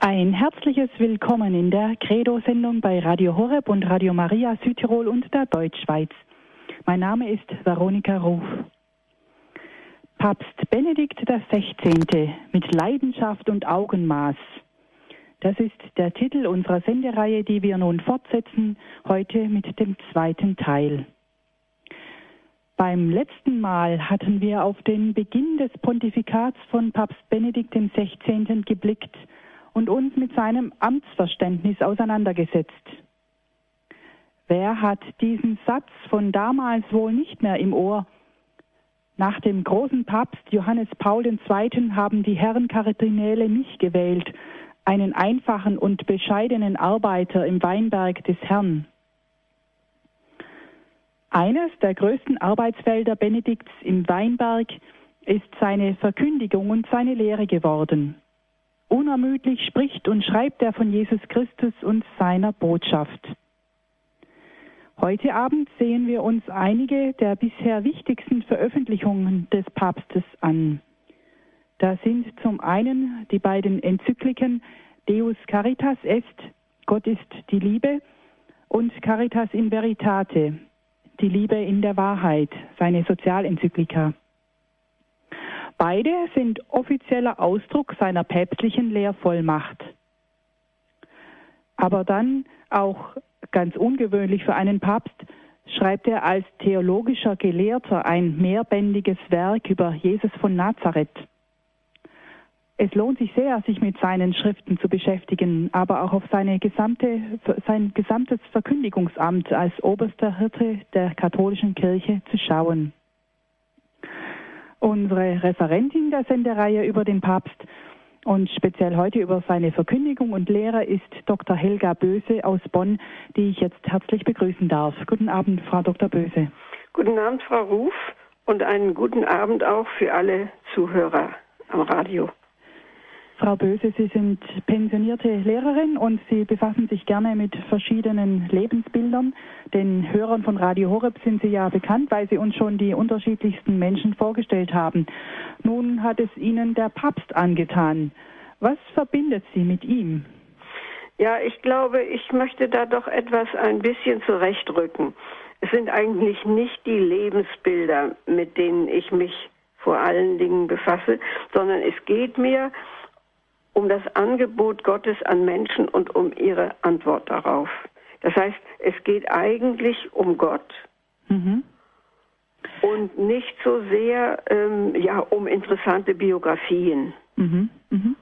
Ein herzliches Willkommen in der Credo-Sendung bei Radio Horeb und Radio Maria Südtirol und der Deutschschweiz. Mein Name ist Veronika Ruf. Papst Benedikt XVI. mit Leidenschaft und Augenmaß. Das ist der Titel unserer Sendereihe, die wir nun fortsetzen, heute mit dem zweiten Teil. Beim letzten Mal hatten wir auf den Beginn des Pontifikats von Papst Benedikt XVI. geblickt – und uns mit seinem Amtsverständnis auseinandergesetzt. Wer hat diesen Satz von damals wohl nicht mehr im Ohr? Nach dem großen Papst Johannes Paul II. haben die Herren Kardinäle mich gewählt, einen einfachen und bescheidenen Arbeiter im Weinberg des Herrn. Eines der größten Arbeitsfelder Benedikts im Weinberg ist seine Verkündigung und seine Lehre geworden. Unermüdlich spricht und schreibt er von Jesus Christus und seiner Botschaft. Heute Abend sehen wir uns einige der bisher wichtigsten Veröffentlichungen des Papstes an. Da sind zum einen die beiden Enzykliken Deus Caritas Est, Gott ist die Liebe, und Caritas in Veritate, die Liebe in der Wahrheit, seine Sozialenzyklika. Beide sind offizieller Ausdruck seiner päpstlichen Lehrvollmacht. Aber dann auch ganz ungewöhnlich für einen Papst schreibt er als theologischer Gelehrter ein mehrbändiges Werk über Jesus von Nazareth. Es lohnt sich sehr, sich mit seinen Schriften zu beschäftigen, aber auch auf seine gesamte, sein gesamtes Verkündigungsamt als oberster Hirte der katholischen Kirche zu schauen. Unsere Referentin der Sendereihe über den Papst und speziell heute über seine Verkündigung und Lehre ist Dr. Helga Böse aus Bonn, die ich jetzt herzlich begrüßen darf. Guten Abend, Frau Dr. Böse. Guten Abend, Frau Ruf, und einen guten Abend auch für alle Zuhörer am Radio. Frau Böse, Sie sind pensionierte Lehrerin und Sie befassen sich gerne mit verschiedenen Lebensbildern. Den Hörern von Radio Horeb sind Sie ja bekannt, weil Sie uns schon die unterschiedlichsten Menschen vorgestellt haben. Nun hat es Ihnen der Papst angetan. Was verbindet Sie mit ihm? Ja, ich glaube, ich möchte da doch etwas ein bisschen zurechtrücken. Es sind eigentlich nicht die Lebensbilder, mit denen ich mich vor allen Dingen befasse, sondern es geht mir um das Angebot Gottes an Menschen und um ihre Antwort darauf. Das heißt, es geht eigentlich um Gott mhm. und nicht so sehr ähm, ja, um interessante Biografien. Mhm. Mhm.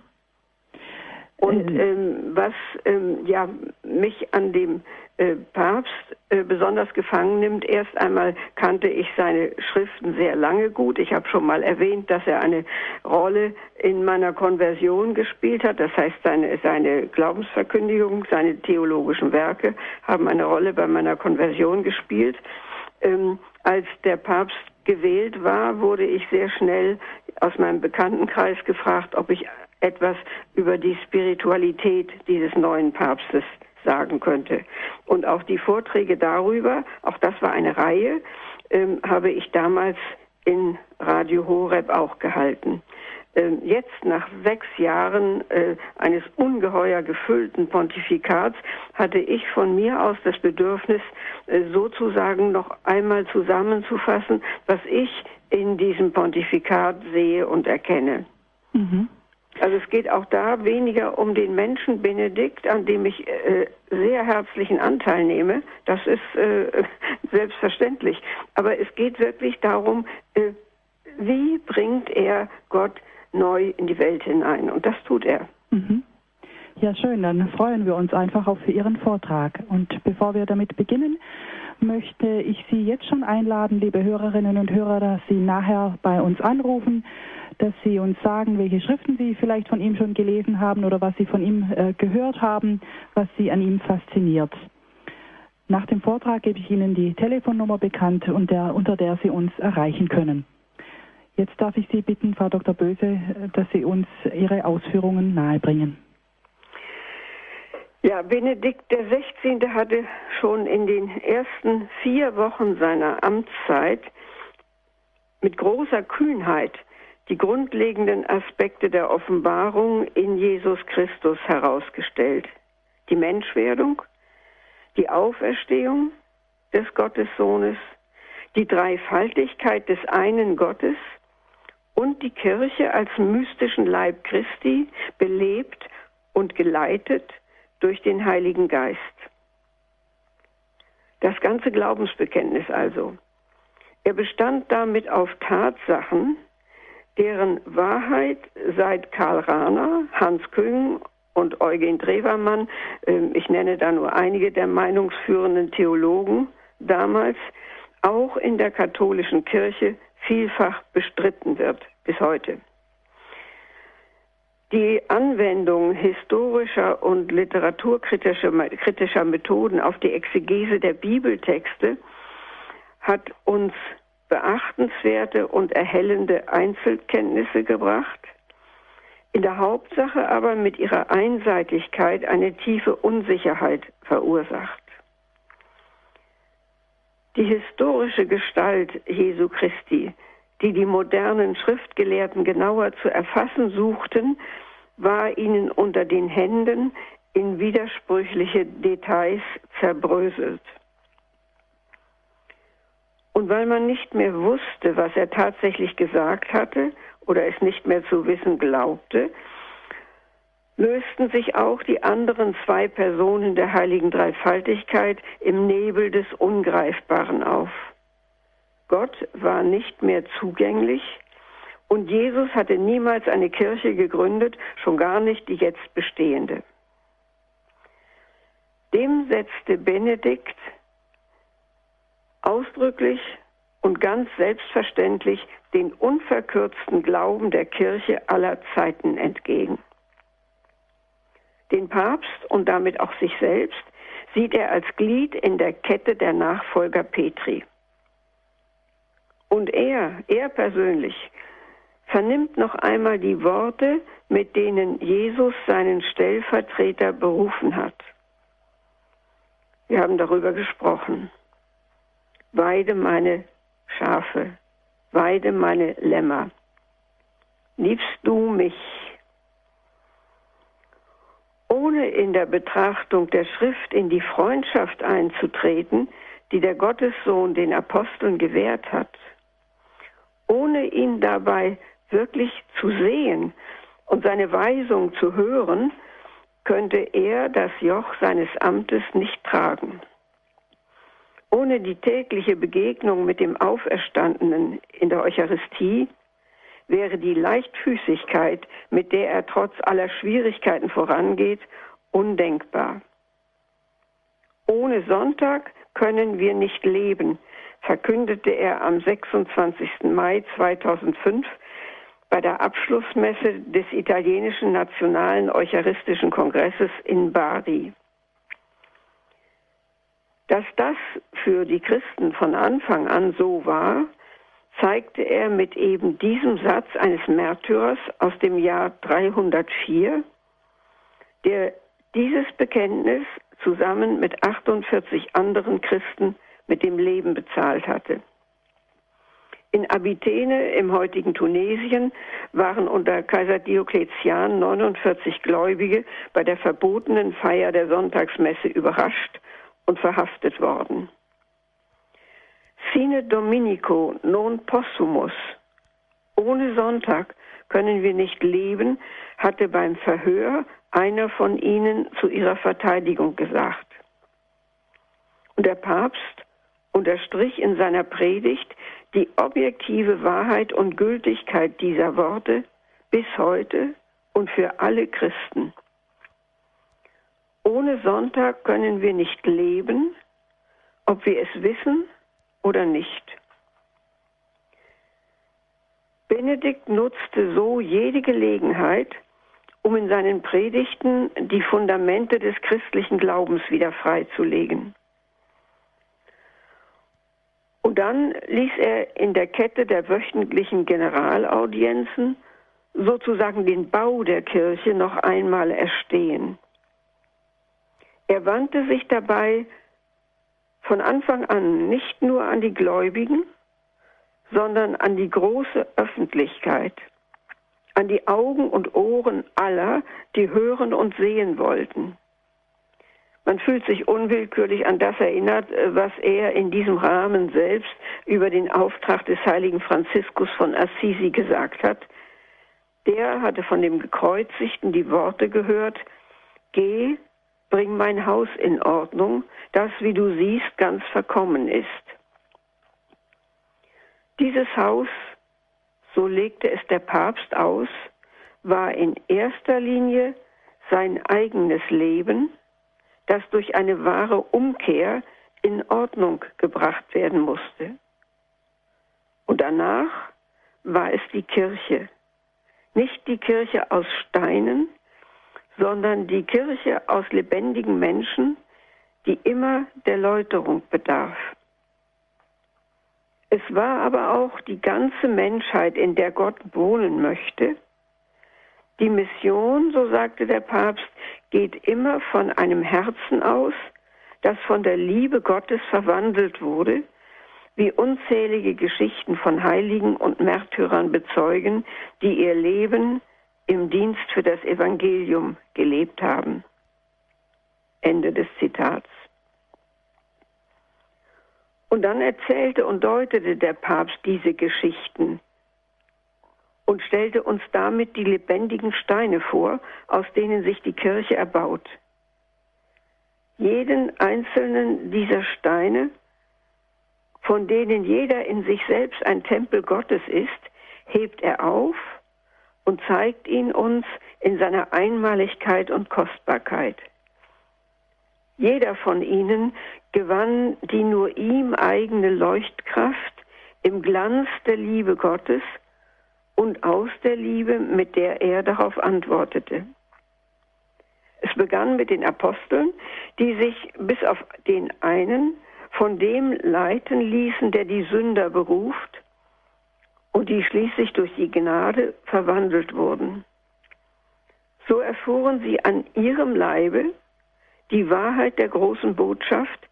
Und äh. ähm, was ähm, ja, mich an dem äh, Papst äh, besonders gefangen nimmt, erst einmal kannte ich seine Schriften sehr lange gut. Ich habe schon mal erwähnt, dass er eine Rolle in meiner Konversion gespielt hat. Das heißt, seine, seine Glaubensverkündigung, seine theologischen Werke haben eine Rolle bei meiner Konversion gespielt. Ähm, als der Papst gewählt war, wurde ich sehr schnell aus meinem Bekanntenkreis gefragt, ob ich etwas über die Spiritualität dieses neuen Papstes sagen könnte. Und auch die Vorträge darüber, auch das war eine Reihe, ähm, habe ich damals in Radio Horeb auch gehalten. Ähm, jetzt, nach sechs Jahren äh, eines ungeheuer gefüllten Pontifikats, hatte ich von mir aus das Bedürfnis, äh, sozusagen noch einmal zusammenzufassen, was ich in diesem Pontifikat sehe und erkenne. Mhm. Also es geht auch da weniger um den Menschen Benedikt, an dem ich äh, sehr herzlichen Anteil nehme. Das ist äh, selbstverständlich. Aber es geht wirklich darum, äh, wie bringt er Gott neu in die Welt hinein? Und das tut er. Mhm. Ja, schön. Dann freuen wir uns einfach auch für Ihren Vortrag. Und bevor wir damit beginnen, möchte ich Sie jetzt schon einladen, liebe Hörerinnen und Hörer, dass Sie nachher bei uns anrufen dass Sie uns sagen, welche Schriften Sie vielleicht von ihm schon gelesen haben oder was Sie von ihm äh, gehört haben, was Sie an ihm fasziniert. Nach dem Vortrag gebe ich Ihnen die Telefonnummer bekannt, der, unter der Sie uns erreichen können. Jetzt darf ich Sie bitten, Frau Dr. Böse, dass Sie uns Ihre Ausführungen nahebringen. Ja, Benedikt XVI. hatte schon in den ersten vier Wochen seiner Amtszeit mit großer Kühnheit die grundlegenden Aspekte der Offenbarung in Jesus Christus herausgestellt. Die Menschwerdung, die Auferstehung des Gottessohnes, die Dreifaltigkeit des einen Gottes und die Kirche als mystischen Leib Christi, belebt und geleitet durch den Heiligen Geist. Das ganze Glaubensbekenntnis also. Er bestand damit auf Tatsachen, deren Wahrheit seit Karl Rahner, Hans Küng und Eugen Drewermann, ähm, ich nenne da nur einige der meinungsführenden Theologen damals, auch in der katholischen Kirche vielfach bestritten wird bis heute. Die Anwendung historischer und literaturkritischer Methoden auf die Exegese der Bibeltexte hat uns beachtenswerte und erhellende Einzelkenntnisse gebracht, in der Hauptsache aber mit ihrer Einseitigkeit eine tiefe Unsicherheit verursacht. Die historische Gestalt Jesu Christi die die modernen Schriftgelehrten genauer zu erfassen suchten, war ihnen unter den Händen in widersprüchliche Details zerbröselt. Und weil man nicht mehr wusste, was er tatsächlich gesagt hatte oder es nicht mehr zu wissen glaubte, lösten sich auch die anderen zwei Personen der heiligen Dreifaltigkeit im Nebel des Ungreifbaren auf. Gott war nicht mehr zugänglich und Jesus hatte niemals eine Kirche gegründet, schon gar nicht die jetzt bestehende. Dem setzte Benedikt ausdrücklich und ganz selbstverständlich den unverkürzten Glauben der Kirche aller Zeiten entgegen. Den Papst und damit auch sich selbst sieht er als Glied in der Kette der Nachfolger Petri. Und er, er persönlich, vernimmt noch einmal die Worte, mit denen Jesus seinen Stellvertreter berufen hat. Wir haben darüber gesprochen. Weide meine Schafe, weide meine Lämmer. Liebst du mich? Ohne in der Betrachtung der Schrift in die Freundschaft einzutreten, die der Gottessohn den Aposteln gewährt hat, ohne ihn dabei wirklich zu sehen und seine Weisung zu hören, könnte er das Joch seines Amtes nicht tragen. Ohne die tägliche Begegnung mit dem Auferstandenen in der Eucharistie wäre die Leichtfüßigkeit, mit der er trotz aller Schwierigkeiten vorangeht, undenkbar. Ohne Sonntag können wir nicht leben, verkündete er am 26. Mai 2005 bei der Abschlussmesse des italienischen Nationalen Eucharistischen Kongresses in Bari. Dass das für die Christen von Anfang an so war, zeigte er mit eben diesem Satz eines Märtyrers aus dem Jahr 304, der dieses Bekenntnis zusammen mit 48 anderen Christen mit dem Leben bezahlt hatte. In Abythene im heutigen Tunesien waren unter Kaiser Diokletian 49 Gläubige bei der verbotenen Feier der Sonntagsmesse überrascht und verhaftet worden. Sine Dominico non possumus. Ohne Sonntag können wir nicht leben, hatte beim Verhör einer von ihnen zu ihrer Verteidigung gesagt. Und der Papst unterstrich in seiner Predigt die objektive Wahrheit und Gültigkeit dieser Worte bis heute und für alle Christen. Ohne Sonntag können wir nicht leben, ob wir es wissen oder nicht. Benedikt nutzte so jede Gelegenheit, um in seinen Predigten die Fundamente des christlichen Glaubens wieder freizulegen. Und dann ließ er in der Kette der wöchentlichen Generalaudienzen sozusagen den Bau der Kirche noch einmal erstehen. Er wandte sich dabei von Anfang an nicht nur an die Gläubigen, sondern an die große Öffentlichkeit an die Augen und Ohren aller, die hören und sehen wollten. Man fühlt sich unwillkürlich an das erinnert, was er in diesem Rahmen selbst über den Auftrag des heiligen Franziskus von Assisi gesagt hat. Der hatte von dem Gekreuzigten die Worte gehört, Geh, bring mein Haus in Ordnung, das, wie du siehst, ganz verkommen ist. Dieses Haus, so legte es der Papst aus, war in erster Linie sein eigenes Leben, das durch eine wahre Umkehr in Ordnung gebracht werden musste. Und danach war es die Kirche. Nicht die Kirche aus Steinen, sondern die Kirche aus lebendigen Menschen, die immer der Läuterung bedarf. Es war aber auch die ganze Menschheit, in der Gott wohnen möchte. Die Mission, so sagte der Papst, geht immer von einem Herzen aus, das von der Liebe Gottes verwandelt wurde, wie unzählige Geschichten von Heiligen und Märtyrern bezeugen, die ihr Leben im Dienst für das Evangelium gelebt haben. Ende des Zitats. Und dann erzählte und deutete der Papst diese Geschichten und stellte uns damit die lebendigen Steine vor, aus denen sich die Kirche erbaut. Jeden einzelnen dieser Steine, von denen jeder in sich selbst ein Tempel Gottes ist, hebt er auf und zeigt ihn uns in seiner Einmaligkeit und Kostbarkeit. Jeder von ihnen gewann die nur ihm eigene Leuchtkraft im Glanz der Liebe Gottes und aus der Liebe, mit der er darauf antwortete. Es begann mit den Aposteln, die sich bis auf den einen von dem leiten ließen, der die Sünder beruft und die schließlich durch die Gnade verwandelt wurden. So erfuhren sie an ihrem Leibe die Wahrheit der großen Botschaft,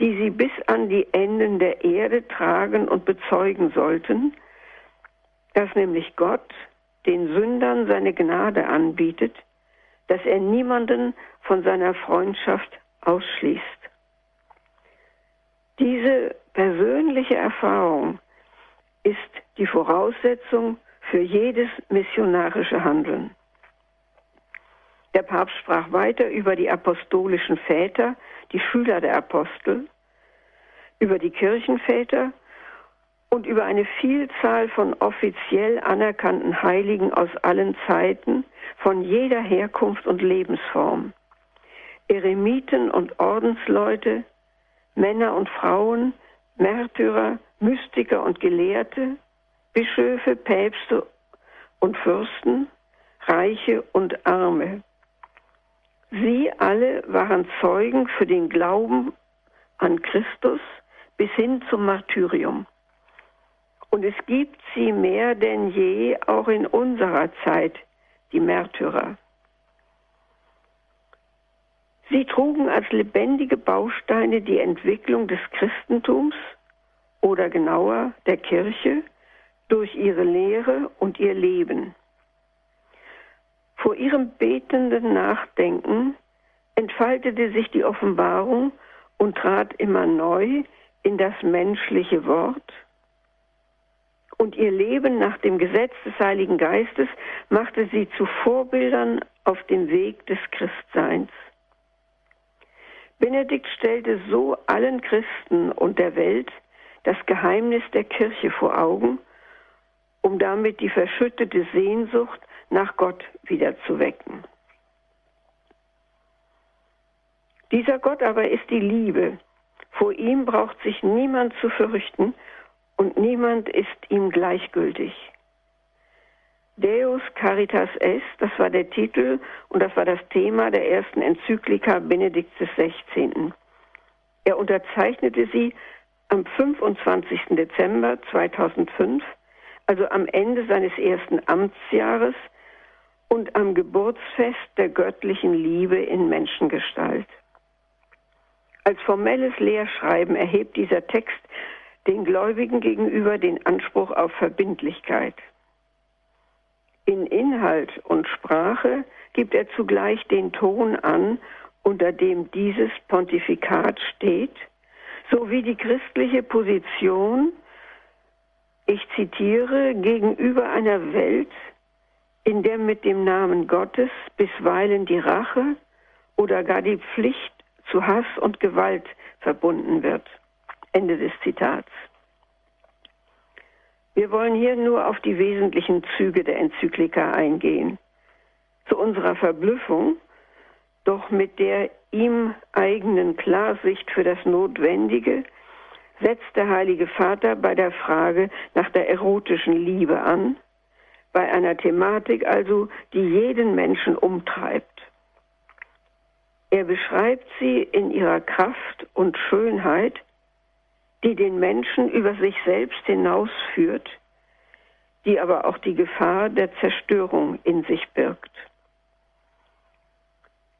die sie bis an die Enden der Erde tragen und bezeugen sollten, dass nämlich Gott den Sündern seine Gnade anbietet, dass er niemanden von seiner Freundschaft ausschließt. Diese persönliche Erfahrung ist die Voraussetzung für jedes missionarische Handeln. Der Papst sprach weiter über die apostolischen Väter, die Schüler der Apostel, über die Kirchenväter und über eine Vielzahl von offiziell anerkannten Heiligen aus allen Zeiten, von jeder Herkunft und Lebensform. Eremiten und Ordensleute, Männer und Frauen, Märtyrer, Mystiker und Gelehrte, Bischöfe, Päpste und Fürsten, Reiche und Arme. Sie alle waren Zeugen für den Glauben an Christus bis hin zum Martyrium. Und es gibt sie mehr denn je auch in unserer Zeit, die Märtyrer. Sie trugen als lebendige Bausteine die Entwicklung des Christentums oder genauer der Kirche durch ihre Lehre und ihr Leben. Vor ihrem betenden Nachdenken entfaltete sich die Offenbarung und trat immer neu in das menschliche Wort. Und ihr Leben nach dem Gesetz des Heiligen Geistes machte sie zu Vorbildern auf dem Weg des Christseins. Benedikt stellte so allen Christen und der Welt das Geheimnis der Kirche vor Augen, um damit die verschüttete Sehnsucht nach Gott wieder zu wecken. Dieser Gott aber ist die Liebe. Vor ihm braucht sich niemand zu fürchten und niemand ist ihm gleichgültig. Deus Caritas Est, das war der Titel und das war das Thema der ersten Enzyklika Benedikts XVI. Er unterzeichnete sie am 25. Dezember 2005, also am Ende seines ersten Amtsjahres und am Geburtsfest der göttlichen Liebe in Menschengestalt. Als formelles Lehrschreiben erhebt dieser Text den Gläubigen gegenüber den Anspruch auf Verbindlichkeit. In Inhalt und Sprache gibt er zugleich den Ton an, unter dem dieses Pontifikat steht, sowie die christliche Position, ich zitiere, gegenüber einer Welt, in der mit dem Namen Gottes bisweilen die Rache oder gar die Pflicht zu Hass und Gewalt verbunden wird. Ende des Zitats. Wir wollen hier nur auf die wesentlichen Züge der Enzyklika eingehen. Zu unserer Verblüffung, doch mit der ihm eigenen Klarsicht für das Notwendige, setzt der Heilige Vater bei der Frage nach der erotischen Liebe an, bei einer Thematik also, die jeden Menschen umtreibt. Er beschreibt sie in ihrer Kraft und Schönheit, die den Menschen über sich selbst hinausführt, die aber auch die Gefahr der Zerstörung in sich birgt.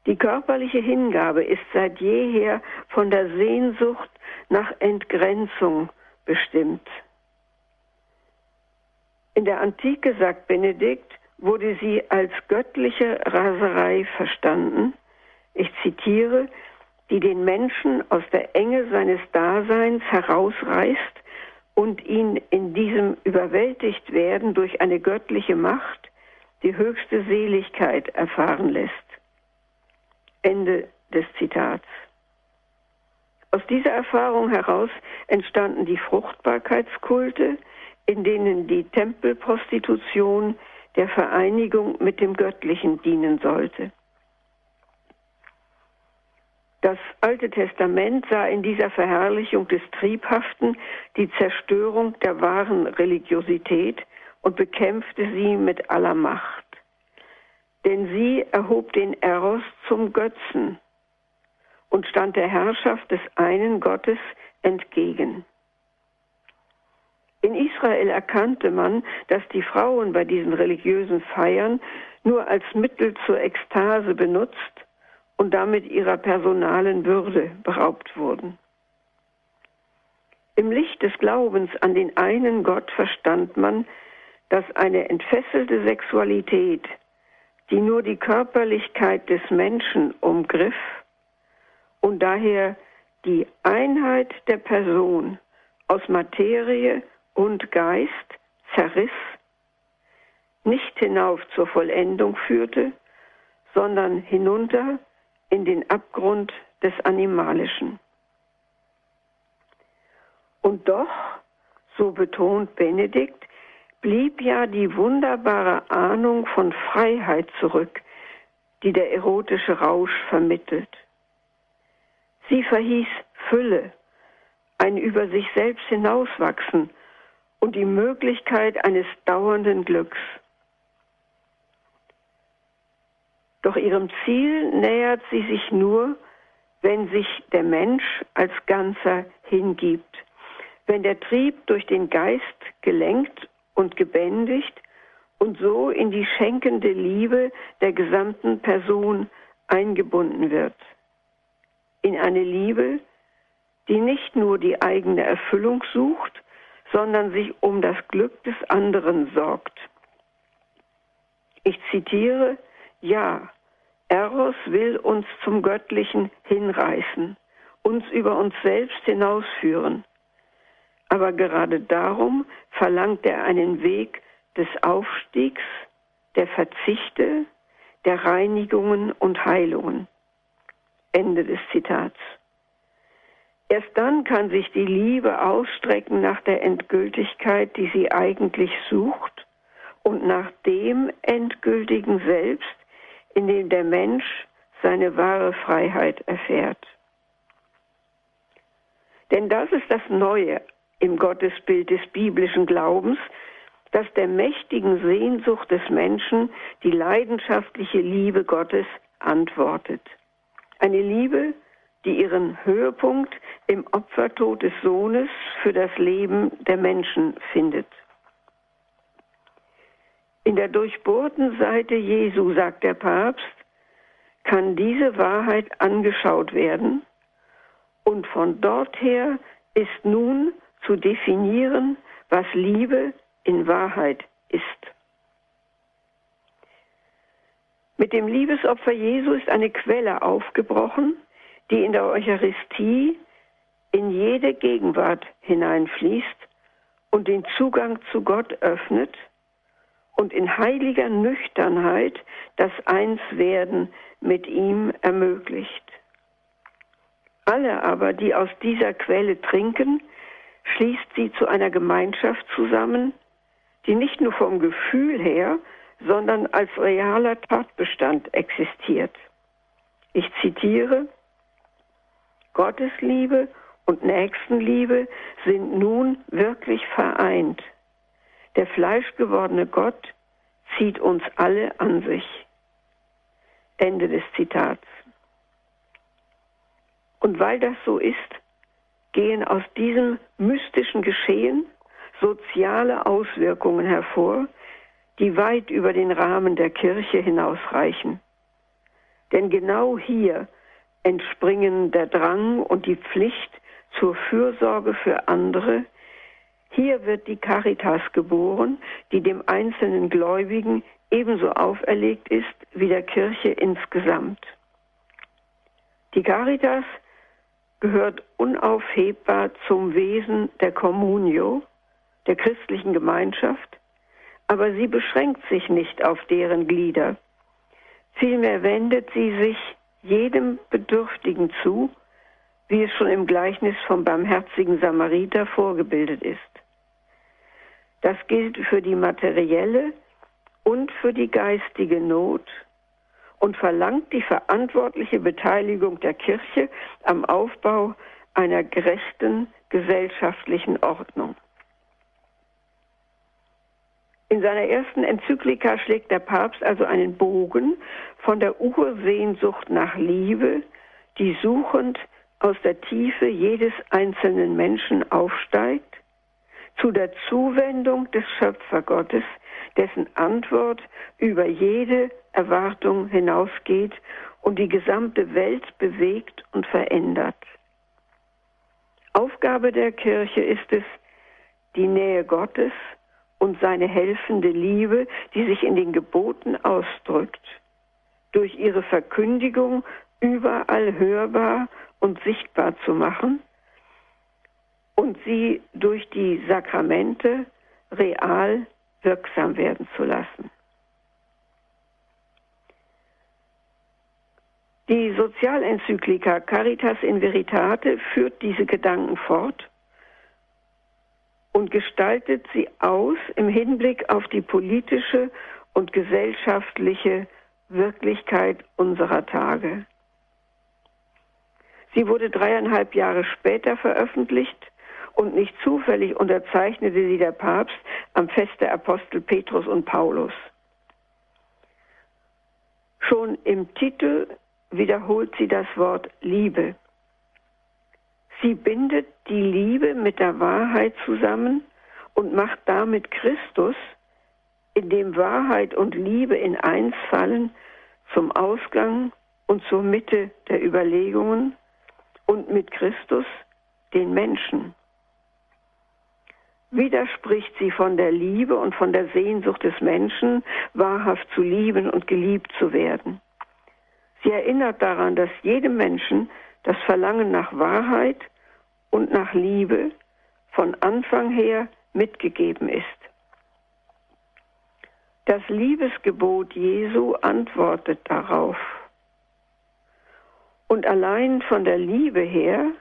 Die körperliche Hingabe ist seit jeher von der Sehnsucht nach Entgrenzung bestimmt. In der Antike, sagt Benedikt, wurde sie als göttliche Raserei verstanden. Ich zitiere, die den Menschen aus der Enge seines Daseins herausreißt und ihn in diesem überwältigt werden durch eine göttliche Macht die höchste Seligkeit erfahren lässt. Ende des Zitats. Aus dieser Erfahrung heraus entstanden die Fruchtbarkeitskulte, in denen die Tempelprostitution der Vereinigung mit dem Göttlichen dienen sollte. Das Alte Testament sah in dieser Verherrlichung des Triebhaften die Zerstörung der wahren Religiosität und bekämpfte sie mit aller Macht. Denn sie erhob den Eros zum Götzen und stand der Herrschaft des einen Gottes entgegen. In Israel erkannte man, dass die Frauen bei diesen religiösen Feiern nur als Mittel zur Ekstase benutzt und damit ihrer personalen Würde beraubt wurden. Im Licht des Glaubens an den einen Gott verstand man, dass eine entfesselte Sexualität, die nur die Körperlichkeit des Menschen umgriff und daher die Einheit der Person aus Materie und Geist zerriss, nicht hinauf zur Vollendung führte, sondern hinunter in den Abgrund des Animalischen. Und doch, so betont Benedikt, blieb ja die wunderbare Ahnung von Freiheit zurück, die der erotische Rausch vermittelt. Sie verhieß Fülle, ein über sich selbst hinauswachsen und die Möglichkeit eines dauernden Glücks. Doch ihrem Ziel nähert sie sich nur, wenn sich der Mensch als Ganzer hingibt, wenn der Trieb durch den Geist gelenkt und gebändigt und so in die schenkende Liebe der gesamten Person eingebunden wird. In eine Liebe, die nicht nur die eigene Erfüllung sucht, sondern sich um das Glück des anderen sorgt. Ich zitiere, ja, Eros will uns zum Göttlichen hinreißen, uns über uns selbst hinausführen. Aber gerade darum verlangt er einen Weg des Aufstiegs, der Verzichte, der Reinigungen und Heilungen. Ende des Zitats. Erst dann kann sich die Liebe ausstrecken nach der Endgültigkeit, die sie eigentlich sucht, und nach dem endgültigen Selbst, in dem der Mensch seine wahre Freiheit erfährt. Denn das ist das Neue im Gottesbild des biblischen Glaubens, dass der mächtigen Sehnsucht des Menschen die leidenschaftliche Liebe Gottes antwortet. Eine Liebe, die ihren Höhepunkt im Opfertod des Sohnes für das Leben der Menschen findet. In der durchbohrten Seite Jesu, sagt der Papst, kann diese Wahrheit angeschaut werden und von dort her ist nun zu definieren, was Liebe in Wahrheit ist. Mit dem Liebesopfer Jesu ist eine Quelle aufgebrochen, die in der Eucharistie in jede Gegenwart hineinfließt und den Zugang zu Gott öffnet und in heiliger Nüchternheit das Einswerden mit ihm ermöglicht. Alle aber, die aus dieser Quelle trinken, schließt sie zu einer Gemeinschaft zusammen, die nicht nur vom Gefühl her, sondern als realer Tatbestand existiert. Ich zitiere, Gottes Liebe und Nächstenliebe sind nun wirklich vereint. Der fleischgewordene Gott zieht uns alle an sich. Ende des Zitats. Und weil das so ist, gehen aus diesem mystischen Geschehen soziale Auswirkungen hervor, die weit über den Rahmen der Kirche hinausreichen. Denn genau hier entspringen der Drang und die Pflicht zur Fürsorge für andere. Hier wird die Caritas geboren, die dem einzelnen Gläubigen ebenso auferlegt ist wie der Kirche insgesamt. Die Caritas gehört unaufhebbar zum Wesen der Communio, der christlichen Gemeinschaft, aber sie beschränkt sich nicht auf deren Glieder. Vielmehr wendet sie sich jedem Bedürftigen zu, wie es schon im Gleichnis vom barmherzigen Samariter vorgebildet ist. Das gilt für die materielle und für die geistige Not und verlangt die verantwortliche Beteiligung der Kirche am Aufbau einer gerechten gesellschaftlichen Ordnung. In seiner ersten Enzyklika schlägt der Papst also einen Bogen von der Ursehnsucht nach Liebe, die suchend aus der Tiefe jedes einzelnen Menschen aufsteigt, zu der Zuwendung des Schöpfergottes, dessen Antwort über jede Erwartung hinausgeht und die gesamte Welt bewegt und verändert. Aufgabe der Kirche ist es, die Nähe Gottes und seine helfende Liebe, die sich in den Geboten ausdrückt, durch ihre Verkündigung überall hörbar und sichtbar zu machen und sie durch die Sakramente real wirksam werden zu lassen. Die Sozialenzyklika Caritas in Veritate führt diese Gedanken fort und gestaltet sie aus im Hinblick auf die politische und gesellschaftliche Wirklichkeit unserer Tage. Sie wurde dreieinhalb Jahre später veröffentlicht und nicht zufällig unterzeichnete sie der Papst am Fest der Apostel Petrus und Paulus. Schon im Titel wiederholt sie das Wort Liebe. Sie bindet die Liebe mit der Wahrheit zusammen und macht damit Christus, in dem Wahrheit und Liebe in eins fallen, zum Ausgang und zur Mitte der Überlegungen und mit Christus den Menschen. Widerspricht sie von der Liebe und von der Sehnsucht des Menschen, wahrhaft zu lieben und geliebt zu werden. Sie erinnert daran, dass jedem Menschen das Verlangen nach Wahrheit und nach Liebe von Anfang her mitgegeben ist. Das Liebesgebot Jesu antwortet darauf. Und allein von der Liebe her,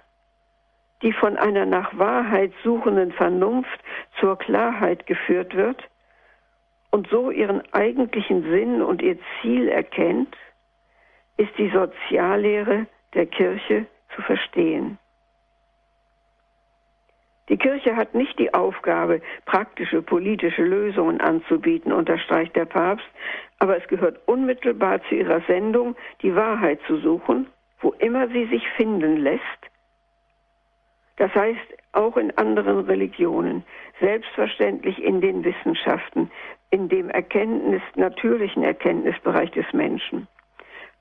die von einer nach Wahrheit suchenden Vernunft zur Klarheit geführt wird und so ihren eigentlichen Sinn und ihr Ziel erkennt, ist die Soziallehre der Kirche zu verstehen. Die Kirche hat nicht die Aufgabe, praktische politische Lösungen anzubieten, unterstreicht der Papst, aber es gehört unmittelbar zu ihrer Sendung, die Wahrheit zu suchen, wo immer sie sich finden lässt. Das heißt auch in anderen Religionen, selbstverständlich in den Wissenschaften, in dem Erkenntnis, natürlichen Erkenntnisbereich des Menschen.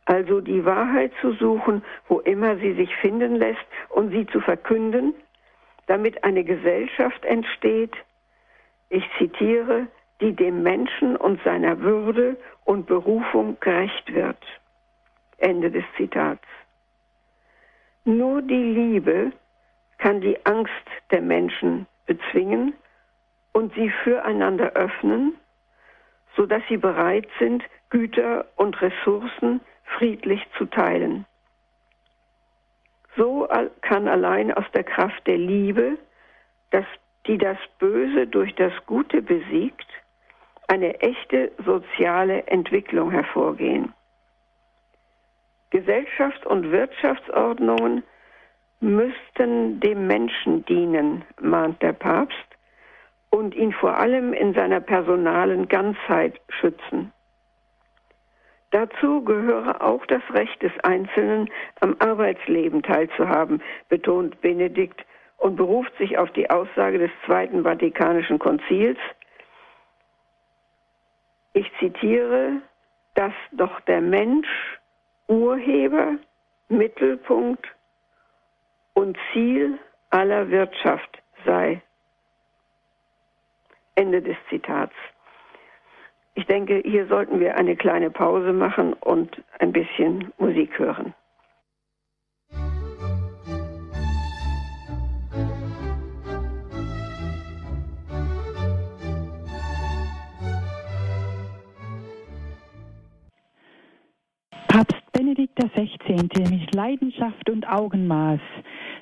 Also die Wahrheit zu suchen, wo immer sie sich finden lässt und sie zu verkünden, damit eine Gesellschaft entsteht, ich zitiere, die dem Menschen und seiner Würde und Berufung gerecht wird. Ende des Zitats. Nur die Liebe kann die Angst der Menschen bezwingen und sie füreinander öffnen, sodass sie bereit sind, Güter und Ressourcen friedlich zu teilen. So kann allein aus der Kraft der Liebe, das, die das Böse durch das Gute besiegt, eine echte soziale Entwicklung hervorgehen. Gesellschafts- und Wirtschaftsordnungen müssten dem Menschen dienen, mahnt der Papst, und ihn vor allem in seiner personalen Ganzheit schützen. Dazu gehöre auch das Recht des Einzelnen, am Arbeitsleben teilzuhaben, betont Benedikt und beruft sich auf die Aussage des Zweiten Vatikanischen Konzils. Ich zitiere, dass doch der Mensch Urheber, Mittelpunkt und Ziel aller Wirtschaft sei. Ende des Zitats. Ich denke, hier sollten wir eine kleine Pause machen und ein bisschen Musik hören. Benedikt XVI. mit Leidenschaft und Augenmaß.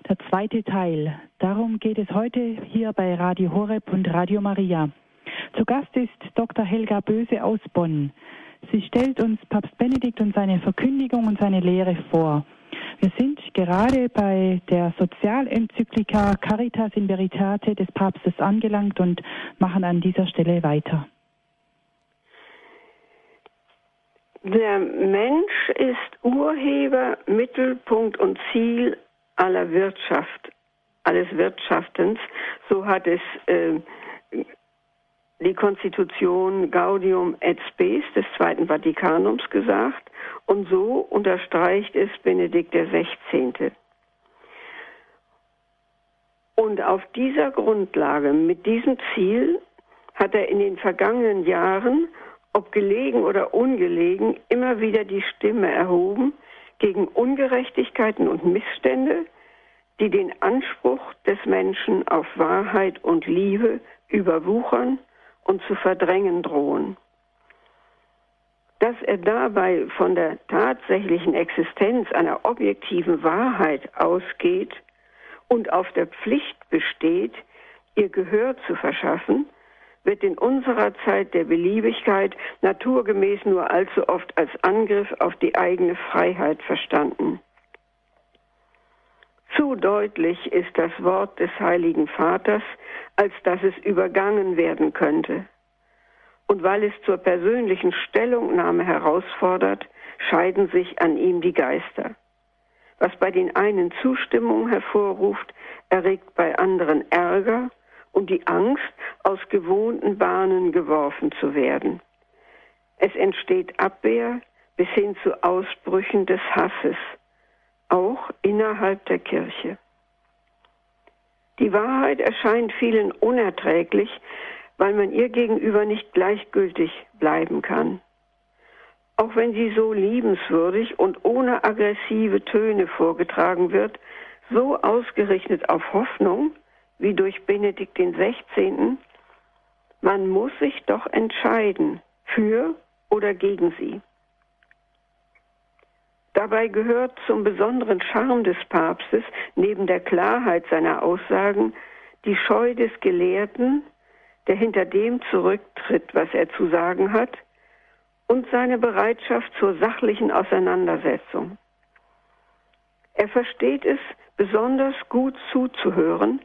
Der zweite Teil. Darum geht es heute hier bei Radio Horeb und Radio Maria. Zu Gast ist Dr. Helga Böse aus Bonn. Sie stellt uns Papst Benedikt und seine Verkündigung und seine Lehre vor. Wir sind gerade bei der Sozialenzyklika Caritas in Veritate des Papstes angelangt und machen an dieser Stelle weiter. Der Mensch ist Urheber, Mittelpunkt und Ziel aller Wirtschaft, alles Wirtschaftens. So hat es äh, die Konstitution Gaudium et Spes des Zweiten Vatikanums gesagt und so unterstreicht es Benedikt XVI. Und auf dieser Grundlage, mit diesem Ziel, hat er in den vergangenen Jahren ob gelegen oder ungelegen, immer wieder die Stimme erhoben gegen Ungerechtigkeiten und Missstände, die den Anspruch des Menschen auf Wahrheit und Liebe überwuchern und zu verdrängen drohen. Dass er dabei von der tatsächlichen Existenz einer objektiven Wahrheit ausgeht und auf der Pflicht besteht, ihr Gehör zu verschaffen, wird in unserer Zeit der Beliebigkeit naturgemäß nur allzu oft als Angriff auf die eigene Freiheit verstanden. Zu deutlich ist das Wort des Heiligen Vaters, als dass es übergangen werden könnte. Und weil es zur persönlichen Stellungnahme herausfordert, scheiden sich an ihm die Geister. Was bei den einen Zustimmung hervorruft, erregt bei anderen Ärger und die Angst, aus gewohnten Bahnen geworfen zu werden. Es entsteht Abwehr bis hin zu Ausbrüchen des Hasses, auch innerhalb der Kirche. Die Wahrheit erscheint vielen unerträglich, weil man ihr gegenüber nicht gleichgültig bleiben kann. Auch wenn sie so liebenswürdig und ohne aggressive Töne vorgetragen wird, so ausgerichtet auf Hoffnung, wie durch Benedikt XVI., man muss sich doch entscheiden, für oder gegen sie. Dabei gehört zum besonderen Charme des Papstes neben der Klarheit seiner Aussagen die Scheu des Gelehrten, der hinter dem zurücktritt, was er zu sagen hat, und seine Bereitschaft zur sachlichen Auseinandersetzung. Er versteht es, besonders gut zuzuhören,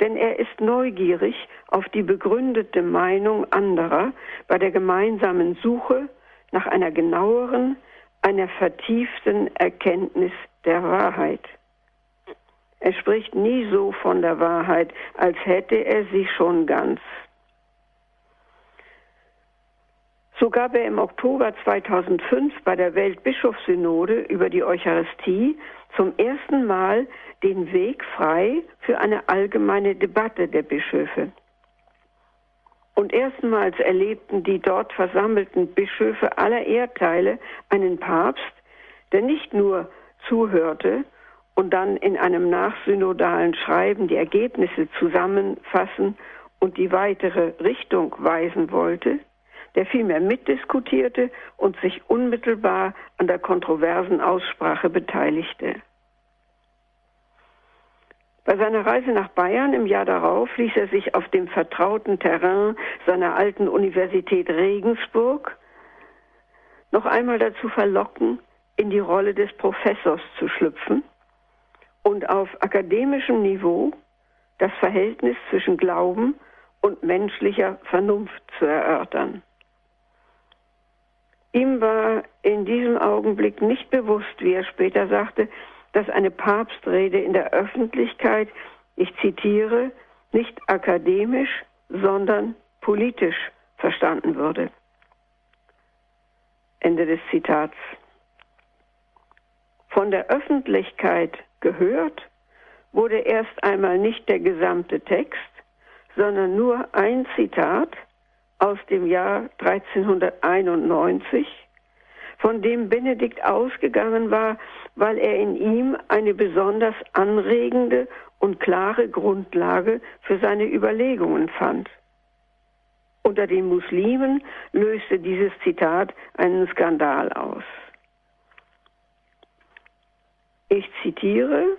denn er ist neugierig auf die begründete Meinung anderer bei der gemeinsamen Suche nach einer genaueren, einer vertieften Erkenntnis der Wahrheit. Er spricht nie so von der Wahrheit, als hätte er sie schon ganz. So gab er im Oktober 2005 bei der Weltbischofssynode über die Eucharistie zum ersten Mal den Weg frei für eine allgemeine Debatte der Bischöfe. Und erstmals erlebten die dort versammelten Bischöfe aller Erdteile einen Papst, der nicht nur zuhörte und dann in einem nachsynodalen Schreiben die Ergebnisse zusammenfassen und die weitere Richtung weisen wollte, der vielmehr mitdiskutierte und sich unmittelbar an der kontroversen Aussprache beteiligte. Bei seiner Reise nach Bayern im Jahr darauf ließ er sich auf dem vertrauten Terrain seiner alten Universität Regensburg noch einmal dazu verlocken, in die Rolle des Professors zu schlüpfen und auf akademischem Niveau das Verhältnis zwischen Glauben und menschlicher Vernunft zu erörtern. Ihm war in diesem Augenblick nicht bewusst, wie er später sagte, dass eine Papstrede in der Öffentlichkeit, ich zitiere, nicht akademisch, sondern politisch verstanden würde. Ende des Zitats. Von der Öffentlichkeit gehört wurde erst einmal nicht der gesamte Text, sondern nur ein Zitat aus dem Jahr 1391 von dem Benedikt ausgegangen war, weil er in ihm eine besonders anregende und klare Grundlage für seine Überlegungen fand. Unter den Muslimen löste dieses Zitat einen Skandal aus. Ich zitiere,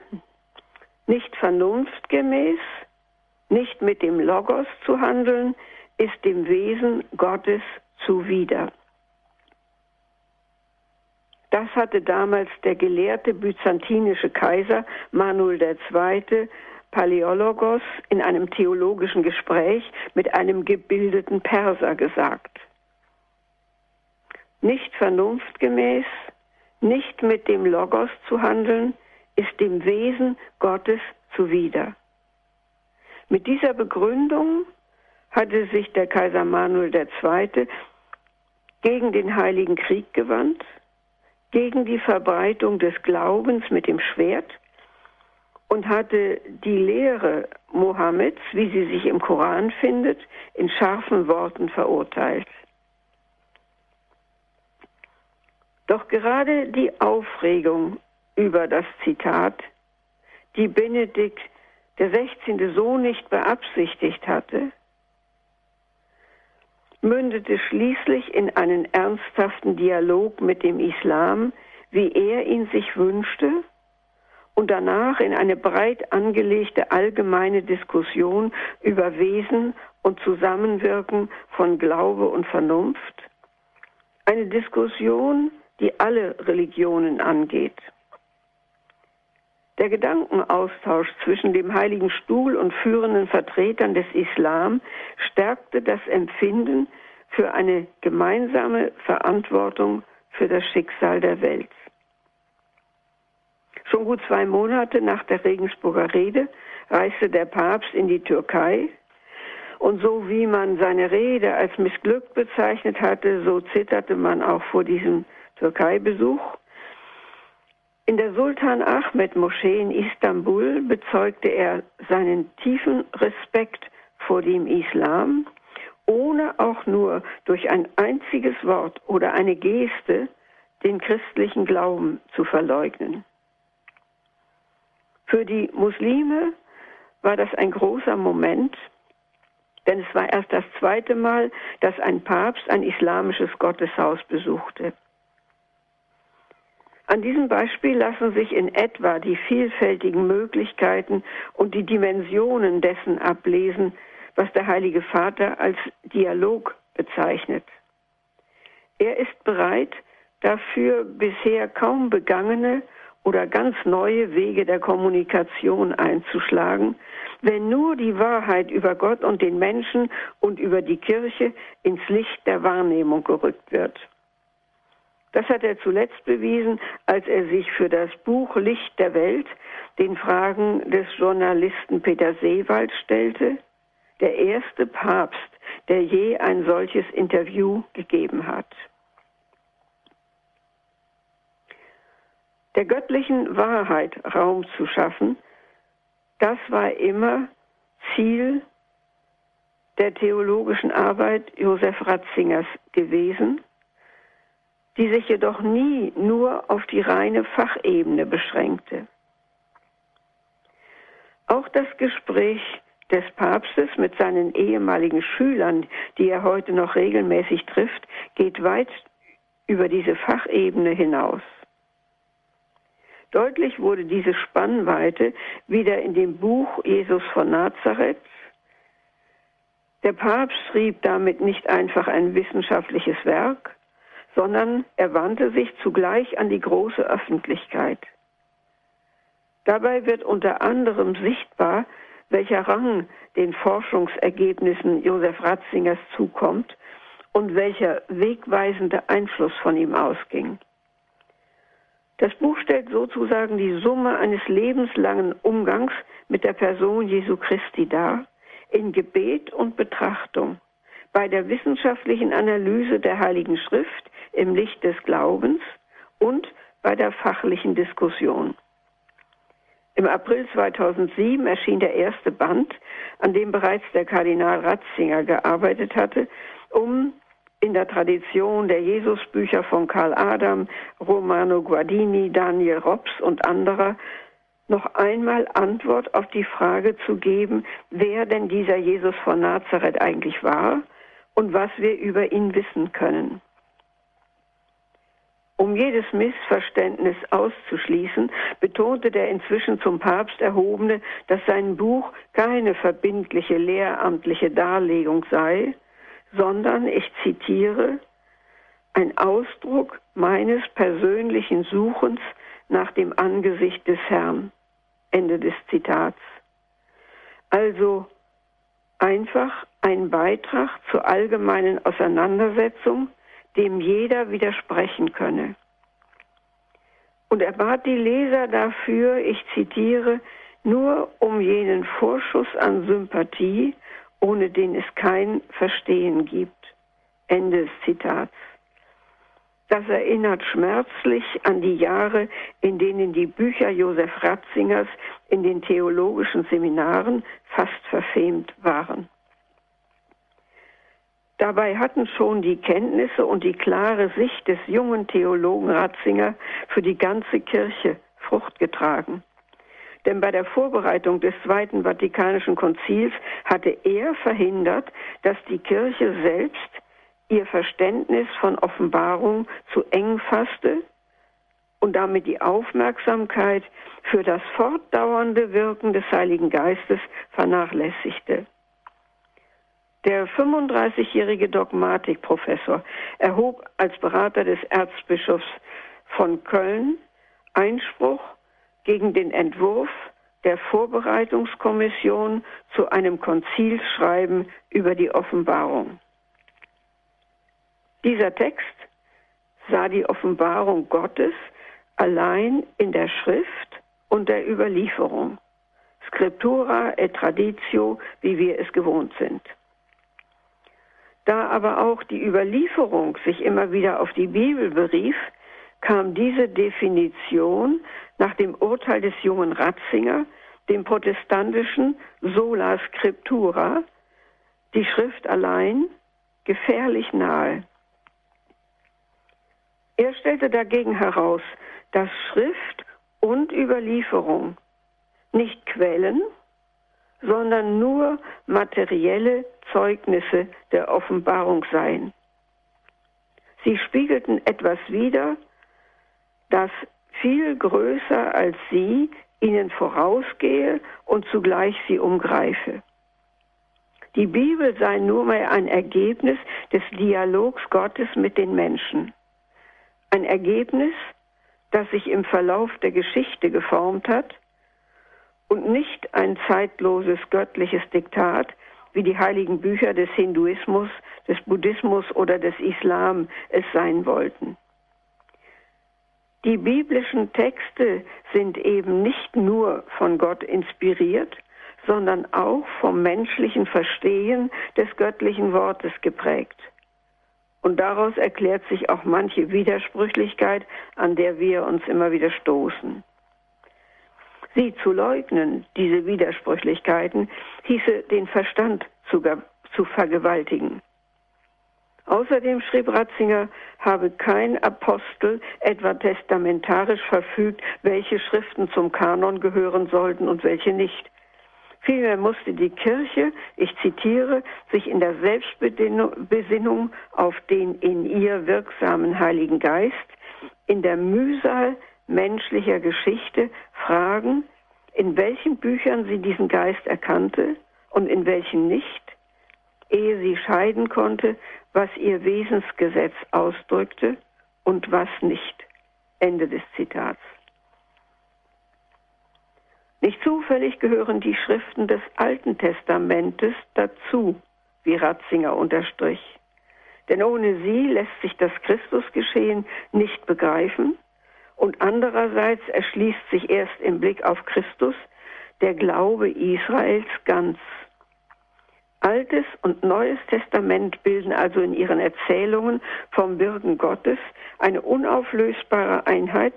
nicht vernunftgemäß, nicht mit dem Logos zu handeln, ist dem Wesen Gottes zuwider. Das hatte damals der gelehrte byzantinische Kaiser Manuel II. Paläologos in einem theologischen Gespräch mit einem gebildeten Perser gesagt. Nicht vernunftgemäß, nicht mit dem Logos zu handeln, ist dem Wesen Gottes zuwider. Mit dieser Begründung hatte sich der Kaiser Manuel II. gegen den Heiligen Krieg gewandt gegen die Verbreitung des Glaubens mit dem Schwert und hatte die Lehre Mohammeds, wie sie sich im Koran findet, in scharfen Worten verurteilt. Doch gerade die Aufregung über das Zitat, die Benedikt der 16. so nicht beabsichtigt hatte, mündete schließlich in einen ernsthaften Dialog mit dem Islam, wie er ihn sich wünschte, und danach in eine breit angelegte allgemeine Diskussion über Wesen und Zusammenwirken von Glaube und Vernunft. Eine Diskussion, die alle Religionen angeht. Der Gedankenaustausch zwischen dem Heiligen Stuhl und führenden Vertretern des Islam stärkte das Empfinden für eine gemeinsame Verantwortung für das Schicksal der Welt. Schon gut zwei Monate nach der Regensburger Rede reiste der Papst in die Türkei und so wie man seine Rede als missglückt bezeichnet hatte, so zitterte man auch vor diesem Türkei-Besuch. In der Sultan Ahmed Moschee in Istanbul bezeugte er seinen tiefen Respekt vor dem Islam, ohne auch nur durch ein einziges Wort oder eine Geste den christlichen Glauben zu verleugnen. Für die Muslime war das ein großer Moment, denn es war erst das zweite Mal, dass ein Papst ein islamisches Gotteshaus besuchte. An diesem Beispiel lassen sich in etwa die vielfältigen Möglichkeiten und die Dimensionen dessen ablesen, was der Heilige Vater als Dialog bezeichnet. Er ist bereit, dafür bisher kaum begangene oder ganz neue Wege der Kommunikation einzuschlagen, wenn nur die Wahrheit über Gott und den Menschen und über die Kirche ins Licht der Wahrnehmung gerückt wird. Das hat er zuletzt bewiesen, als er sich für das Buch Licht der Welt den Fragen des Journalisten Peter Seewald stellte, der erste Papst, der je ein solches Interview gegeben hat. Der göttlichen Wahrheit Raum zu schaffen, das war immer Ziel der theologischen Arbeit Josef Ratzingers gewesen, die sich jedoch nie nur auf die reine Fachebene beschränkte. Auch das Gespräch des Papstes mit seinen ehemaligen Schülern, die er heute noch regelmäßig trifft, geht weit über diese Fachebene hinaus. Deutlich wurde diese Spannweite wieder in dem Buch Jesus von Nazareth. Der Papst schrieb damit nicht einfach ein wissenschaftliches Werk, sondern er wandte sich zugleich an die große Öffentlichkeit. Dabei wird unter anderem sichtbar, welcher Rang den Forschungsergebnissen Josef Ratzingers zukommt und welcher wegweisende Einfluss von ihm ausging. Das Buch stellt sozusagen die Summe eines lebenslangen Umgangs mit der Person Jesu Christi dar, in Gebet und Betrachtung, bei der wissenschaftlichen Analyse der Heiligen Schrift im Licht des Glaubens und bei der fachlichen Diskussion. Im April 2007 erschien der erste Band, an dem bereits der Kardinal Ratzinger gearbeitet hatte, um in der Tradition der Jesusbücher von Karl Adam, Romano Guardini, Daniel Rops und anderer noch einmal Antwort auf die Frage zu geben, wer denn dieser Jesus von Nazareth eigentlich war und was wir über ihn wissen können. Um jedes Missverständnis auszuschließen, betonte der inzwischen zum Papst erhobene, dass sein Buch keine verbindliche lehramtliche Darlegung sei, sondern, ich zitiere, ein Ausdruck meines persönlichen Suchens nach dem Angesicht des Herrn. Ende des Zitats. Also einfach ein Beitrag zur allgemeinen Auseinandersetzung dem jeder widersprechen könne. Und er bat die Leser dafür, ich zitiere, nur um jenen Vorschuss an Sympathie, ohne den es kein Verstehen gibt. Ende des Zitats. Das erinnert schmerzlich an die Jahre, in denen die Bücher Josef Ratzingers in den theologischen Seminaren fast verfemt waren. Dabei hatten schon die Kenntnisse und die klare Sicht des jungen Theologen Ratzinger für die ganze Kirche Frucht getragen. Denn bei der Vorbereitung des Zweiten Vatikanischen Konzils hatte er verhindert, dass die Kirche selbst ihr Verständnis von Offenbarung zu eng fasste und damit die Aufmerksamkeit für das fortdauernde Wirken des Heiligen Geistes vernachlässigte. Der 35-jährige Dogmatikprofessor erhob als Berater des Erzbischofs von Köln Einspruch gegen den Entwurf der Vorbereitungskommission zu einem Konzilsschreiben über die Offenbarung. Dieser Text sah die Offenbarung Gottes allein in der Schrift und der Überlieferung. Scriptura et traditio, wie wir es gewohnt sind. Da aber auch die Überlieferung sich immer wieder auf die Bibel berief, kam diese Definition nach dem Urteil des jungen Ratzinger, dem protestantischen Sola Scriptura, die Schrift allein, gefährlich nahe. Er stellte dagegen heraus, dass Schrift und Überlieferung nicht Quellen, sondern nur materielle Zeugnisse der Offenbarung seien. Sie spiegelten etwas wider, das viel größer als sie ihnen vorausgehe und zugleich sie umgreife. Die Bibel sei nur mehr ein Ergebnis des Dialogs Gottes mit den Menschen. Ein Ergebnis, das sich im Verlauf der Geschichte geformt hat und nicht ein zeitloses göttliches Diktat, wie die heiligen Bücher des Hinduismus, des Buddhismus oder des Islam es sein wollten. Die biblischen Texte sind eben nicht nur von Gott inspiriert, sondern auch vom menschlichen Verstehen des göttlichen Wortes geprägt. Und daraus erklärt sich auch manche Widersprüchlichkeit, an der wir uns immer wieder stoßen. Sie zu leugnen, diese Widersprüchlichkeiten, hieße den Verstand zu, zu vergewaltigen. Außerdem schrieb Ratzinger, habe kein Apostel etwa testamentarisch verfügt, welche Schriften zum Kanon gehören sollten und welche nicht. Vielmehr musste die Kirche, ich zitiere, sich in der Selbstbesinnung auf den in ihr wirksamen Heiligen Geist, in der Mühsal menschlicher Geschichte fragen, in welchen Büchern sie diesen Geist erkannte und in welchen nicht, ehe sie scheiden konnte, was ihr Wesensgesetz ausdrückte und was nicht. Ende des Zitats. Nicht zufällig gehören die Schriften des Alten Testamentes dazu, wie Ratzinger unterstrich. Denn ohne sie lässt sich das Christusgeschehen nicht begreifen und andererseits erschließt sich erst im Blick auf Christus der Glaube Israels ganz. Altes und Neues Testament bilden also in ihren Erzählungen vom Wirken Gottes eine unauflösbare Einheit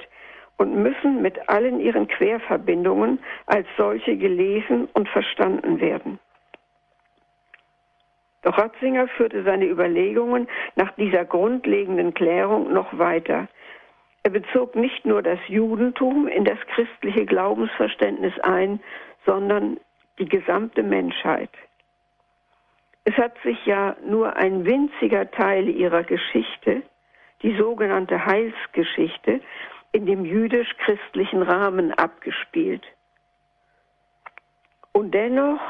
und müssen mit allen ihren Querverbindungen als solche gelesen und verstanden werden. Doch Ratzinger führte seine Überlegungen nach dieser grundlegenden Klärung noch weiter. Er bezog nicht nur das Judentum in das christliche Glaubensverständnis ein, sondern die gesamte Menschheit. Es hat sich ja nur ein winziger Teil ihrer Geschichte, die sogenannte Heilsgeschichte, in dem jüdisch-christlichen Rahmen abgespielt. Und dennoch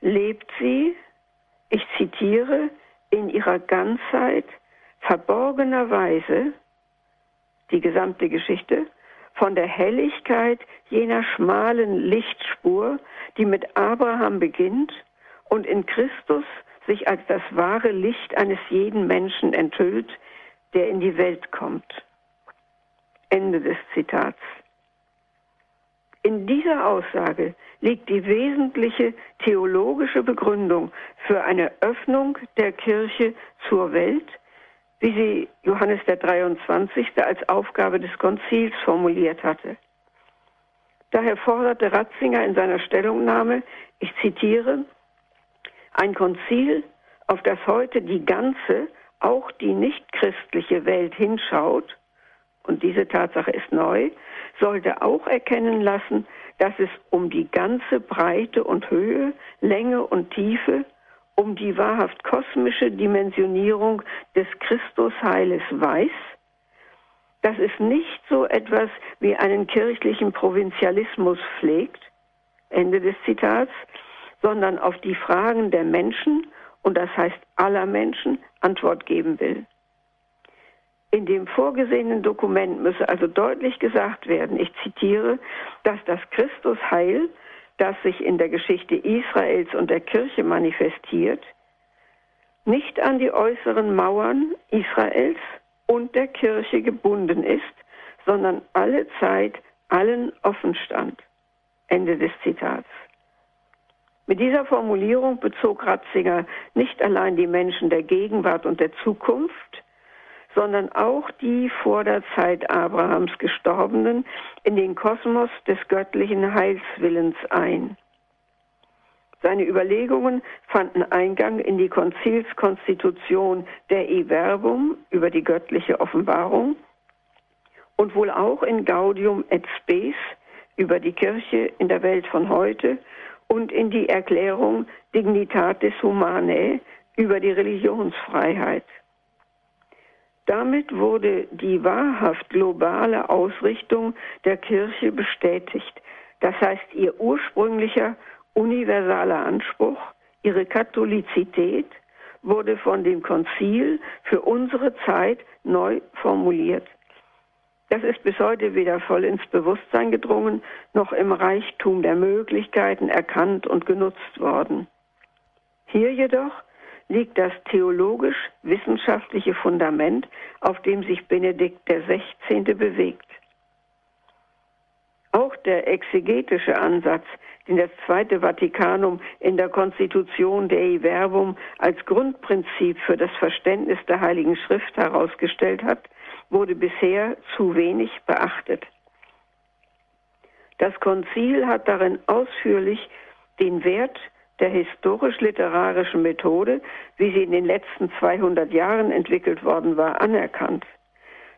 lebt sie, ich zitiere, in ihrer Ganzheit verborgenerweise die gesamte Geschichte von der Helligkeit jener schmalen Lichtspur, die mit Abraham beginnt und in Christus sich als das wahre Licht eines jeden Menschen enthüllt, der in die Welt kommt. Ende des Zitats. In dieser Aussage liegt die wesentliche theologische Begründung für eine Öffnung der Kirche zur Welt, wie sie Johannes der 23. als Aufgabe des Konzils formuliert hatte. Daher forderte Ratzinger in seiner Stellungnahme, ich zitiere, ein Konzil, auf das heute die ganze, auch die nichtchristliche Welt hinschaut, und diese Tatsache ist neu, sollte auch erkennen lassen, dass es um die ganze Breite und Höhe, Länge und Tiefe, um die wahrhaft kosmische Dimensionierung des Christusheiles weiß, dass es nicht so etwas wie einen kirchlichen Provinzialismus pflegt, Ende des Zitats, sondern auf die Fragen der Menschen, und das heißt aller Menschen, Antwort geben will. In dem vorgesehenen Dokument müsse also deutlich gesagt werden, ich zitiere, dass das Christusheil, das sich in der Geschichte Israels und der Kirche manifestiert, nicht an die äußeren Mauern Israels und der Kirche gebunden ist, sondern alle Zeit allen offen stand. Ende des Zitats. Mit dieser Formulierung bezog Ratzinger nicht allein die Menschen der Gegenwart und der Zukunft, sondern auch die vor der Zeit Abrahams Gestorbenen in den Kosmos des göttlichen Heilswillens ein. Seine Überlegungen fanden Eingang in die Konzilskonstitution der E-Verbum über die göttliche Offenbarung und wohl auch in Gaudium et Spes über die Kirche in der Welt von heute und in die Erklärung Dignitatis Humanae über die Religionsfreiheit. Damit wurde die wahrhaft globale Ausrichtung der Kirche bestätigt, das heißt ihr ursprünglicher universaler Anspruch, ihre Katholizität wurde von dem Konzil für unsere Zeit neu formuliert. Das ist bis heute weder voll ins Bewusstsein gedrungen, noch im Reichtum der Möglichkeiten erkannt und genutzt worden. Hier jedoch liegt das theologisch-wissenschaftliche Fundament, auf dem sich Benedikt XVI. bewegt. Auch der exegetische Ansatz, den das Zweite Vatikanum in der Konstitution Dei Verbum als Grundprinzip für das Verständnis der Heiligen Schrift herausgestellt hat, wurde bisher zu wenig beachtet. Das Konzil hat darin ausführlich den Wert der historisch-literarischen Methode, wie sie in den letzten 200 Jahren entwickelt worden war, anerkannt.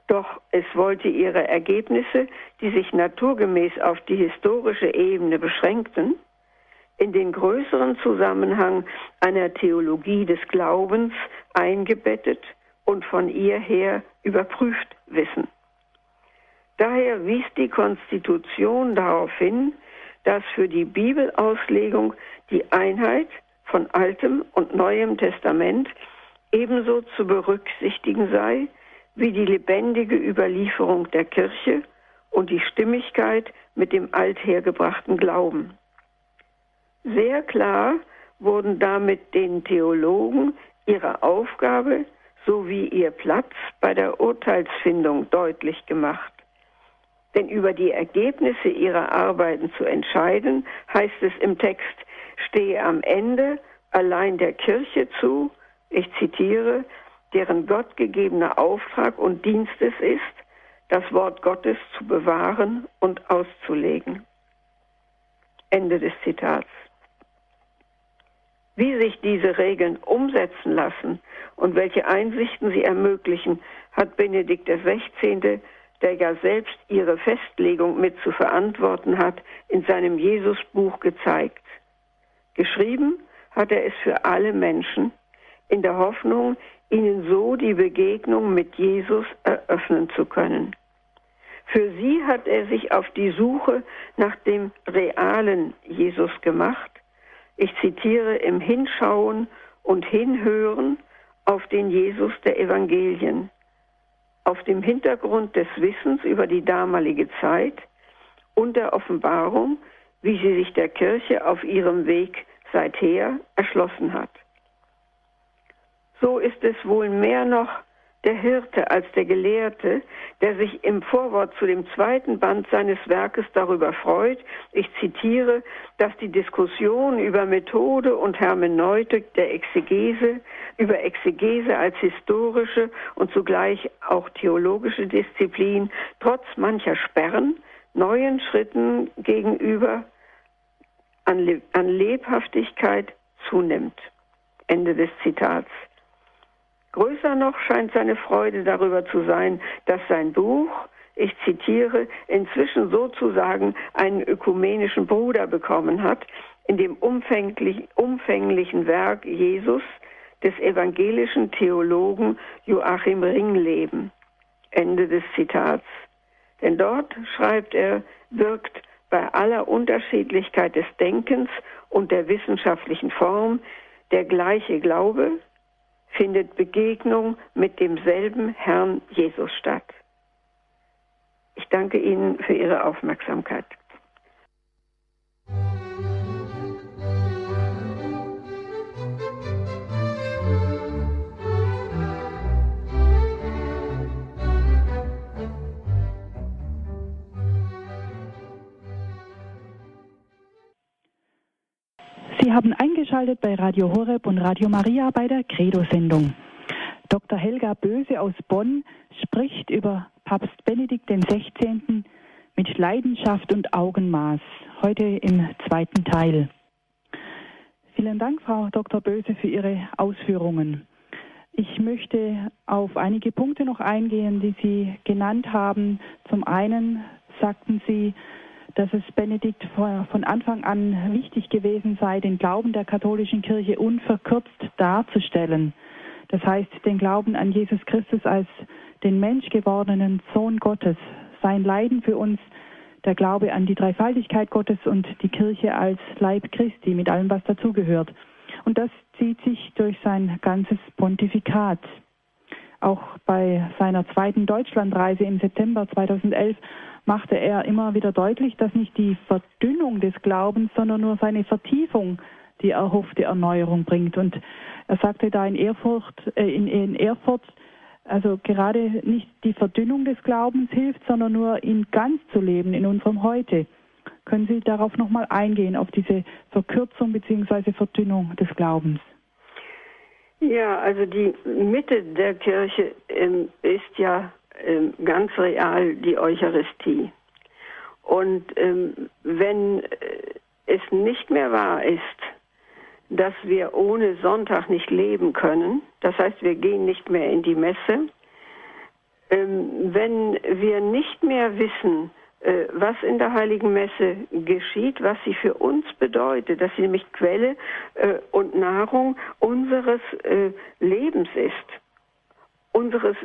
Doch es wollte ihre Ergebnisse, die sich naturgemäß auf die historische Ebene beschränkten, in den größeren Zusammenhang einer Theologie des Glaubens eingebettet und von ihr her überprüft wissen. Daher wies die Konstitution darauf hin, dass für die Bibelauslegung die Einheit von Altem und Neuem Testament ebenso zu berücksichtigen sei wie die lebendige Überlieferung der Kirche und die Stimmigkeit mit dem althergebrachten Glauben. Sehr klar wurden damit den Theologen ihre Aufgabe sowie ihr Platz bei der Urteilsfindung deutlich gemacht. Denn über die Ergebnisse ihrer Arbeiten zu entscheiden, heißt es im Text, stehe am Ende allein der Kirche zu, ich zitiere, deren gottgegebener Auftrag und Dienst es ist, das Wort Gottes zu bewahren und auszulegen. Ende des Zitats. Wie sich diese Regeln umsetzen lassen und welche Einsichten sie ermöglichen, hat Benedikt XVI der ja selbst ihre Festlegung mit zu verantworten hat, in seinem Jesusbuch gezeigt. Geschrieben hat er es für alle Menschen, in der Hoffnung, ihnen so die Begegnung mit Jesus eröffnen zu können. Für sie hat er sich auf die Suche nach dem realen Jesus gemacht. Ich zitiere im Hinschauen und Hinhören auf den Jesus der Evangelien auf dem Hintergrund des Wissens über die damalige Zeit und der Offenbarung, wie sie sich der Kirche auf ihrem Weg seither erschlossen hat. So ist es wohl mehr noch der Hirte als der Gelehrte, der sich im Vorwort zu dem zweiten Band seines Werkes darüber freut, ich zitiere, dass die Diskussion über Methode und Hermeneutik der Exegese, über Exegese als historische und zugleich auch theologische Disziplin trotz mancher Sperren neuen Schritten gegenüber an, Lebhaftigkeit zunimmt. Ende des Zitats. Größer noch scheint seine Freude darüber zu sein, dass sein Buch, ich zitiere, inzwischen sozusagen einen ökumenischen Bruder bekommen hat, in dem umfänglich, umfänglichen Werk Jesus des evangelischen Theologen Joachim Ringleben. Ende des Zitats. Denn dort, schreibt er, wirkt bei aller Unterschiedlichkeit des Denkens und der wissenschaftlichen Form der gleiche Glaube, findet Begegnung mit demselben Herrn Jesus statt. Ich danke Ihnen für Ihre Aufmerksamkeit. Haben eingeschaltet bei Radio Horeb und Radio Maria bei der Credo-Sendung. Dr. Helga Böse aus Bonn spricht über Papst Benedikt XVI. mit Leidenschaft und Augenmaß. Heute im zweiten Teil. Vielen Dank, Frau Dr. Böse, für Ihre Ausführungen. Ich möchte auf einige Punkte noch eingehen, die Sie genannt haben. Zum einen sagten Sie, dass es Benedikt von Anfang an wichtig gewesen sei, den Glauben der katholischen Kirche unverkürzt darzustellen. Das heißt, den Glauben an Jesus Christus als den menschgewordenen Sohn Gottes, sein Leiden für uns, der Glaube an die Dreifaltigkeit Gottes und die Kirche als Leib Christi mit allem, was dazugehört. Und das zieht sich durch sein ganzes Pontifikat. Auch bei seiner zweiten Deutschlandreise im September 2011 machte er immer wieder deutlich, dass nicht die Verdünnung des Glaubens, sondern nur seine Vertiefung die erhoffte Erneuerung bringt. Und er sagte da in Erfurt, äh, in, in Erfurt, also gerade nicht die Verdünnung des Glaubens hilft, sondern nur ihn ganz zu leben in unserem Heute. Können Sie darauf nochmal eingehen, auf diese Verkürzung bzw. Verdünnung des Glaubens? Ja, also die Mitte der Kirche ähm, ist ja ähm, ganz real die Eucharistie. Und ähm, wenn äh, es nicht mehr wahr ist, dass wir ohne Sonntag nicht leben können. Das heißt, wir gehen nicht mehr in die Messe. Ähm, wenn wir nicht mehr wissen, was in der heiligen Messe geschieht, was sie für uns bedeutet, dass sie nämlich Quelle äh, und Nahrung unseres äh, Lebens ist, unseres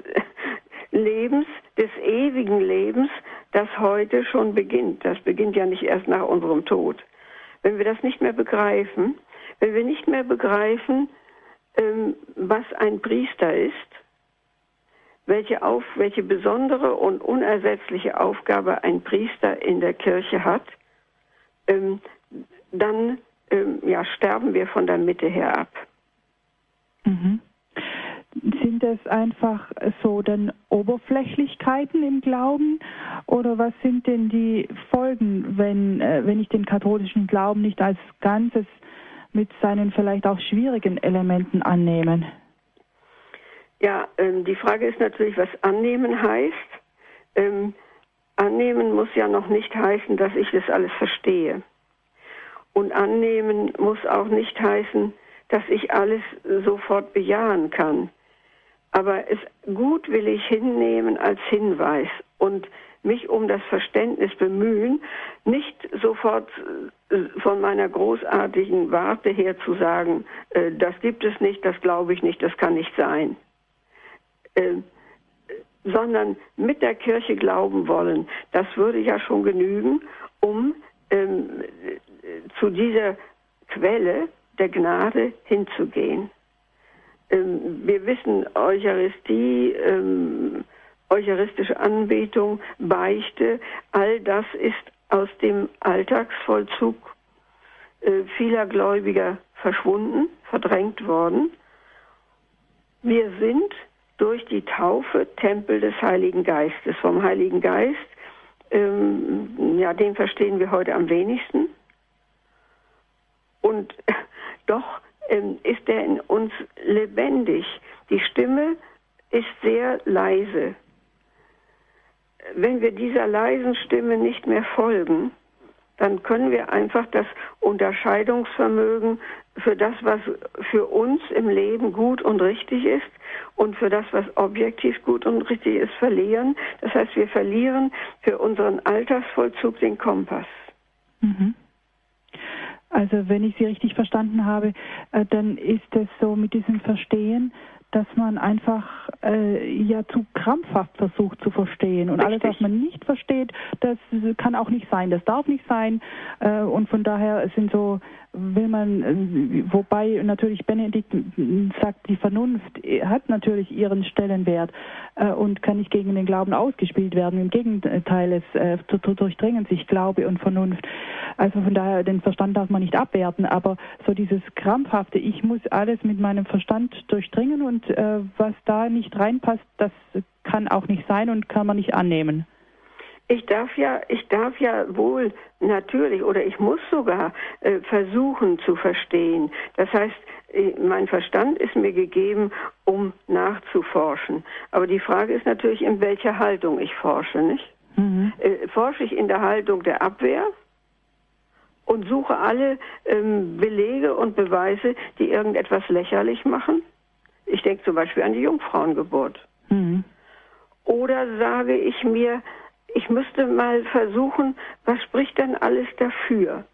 Lebens, des ewigen Lebens, das heute schon beginnt. Das beginnt ja nicht erst nach unserem Tod. Wenn wir das nicht mehr begreifen, wenn wir nicht mehr begreifen, ähm, was ein Priester ist, welche, auf, welche besondere und unersetzliche Aufgabe ein Priester in der Kirche hat, ähm, dann ähm, ja, sterben wir von der Mitte her ab. Mhm. Sind es einfach so dann Oberflächlichkeiten im Glauben oder was sind denn die Folgen, wenn, äh, wenn ich den katholischen Glauben nicht als Ganzes mit seinen vielleicht auch schwierigen Elementen annehme? Ja, ähm, die Frage ist natürlich, was annehmen heißt. Ähm, annehmen muss ja noch nicht heißen, dass ich das alles verstehe. Und annehmen muss auch nicht heißen, dass ich alles sofort bejahen kann. Aber es gut will ich hinnehmen als Hinweis und mich um das Verständnis bemühen, nicht sofort äh, von meiner großartigen Warte her zu sagen, äh, das gibt es nicht, das glaube ich nicht, das kann nicht sein. Äh, sondern mit der Kirche glauben wollen. Das würde ja schon genügen, um ähm, zu dieser Quelle der Gnade hinzugehen. Ähm, wir wissen, Eucharistie, ähm, eucharistische Anbetung, Beichte, all das ist aus dem Alltagsvollzug äh, vieler Gläubiger verschwunden, verdrängt worden. Wir sind durch die Taufe Tempel des Heiligen Geistes. Vom Heiligen Geist, ähm, ja, den verstehen wir heute am wenigsten. Und doch ähm, ist er in uns lebendig. Die Stimme ist sehr leise. Wenn wir dieser leisen Stimme nicht mehr folgen, dann können wir einfach das Unterscheidungsvermögen für das, was für uns im Leben gut und richtig ist und für das, was objektiv gut und richtig ist, verlieren. Das heißt, wir verlieren für unseren Alltagsvollzug den Kompass. Mhm. Also wenn ich Sie richtig verstanden habe, äh, dann ist es so mit diesem Verstehen, dass man einfach äh, ja zu krampfhaft versucht zu verstehen. Und Richtig. alles, was man nicht versteht, das kann auch nicht sein, das darf nicht sein. Äh, und von daher sind so will man, äh, wobei natürlich Benedikt sagt, die Vernunft hat natürlich ihren Stellenwert äh, und kann nicht gegen den Glauben ausgespielt werden. Im Gegenteil, es äh, durchdringen sich Glaube und Vernunft. Also von daher, den Verstand darf man nicht abwerten, aber so dieses krampfhafte, ich muss alles mit meinem Verstand durchdringen und was da nicht reinpasst, das kann auch nicht sein und kann man nicht annehmen. Ich darf ja, ich darf ja wohl natürlich oder ich muss sogar äh, versuchen zu verstehen. Das heißt, äh, mein Verstand ist mir gegeben, um nachzuforschen. Aber die Frage ist natürlich, in welcher Haltung ich forsche, nicht? Mhm. Äh, forsche ich in der Haltung der Abwehr und suche alle ähm, Belege und Beweise, die irgendetwas lächerlich machen? Ich denke zum Beispiel an die Jungfrauengeburt. Mhm. Oder sage ich mir, ich müsste mal versuchen, was spricht denn alles dafür?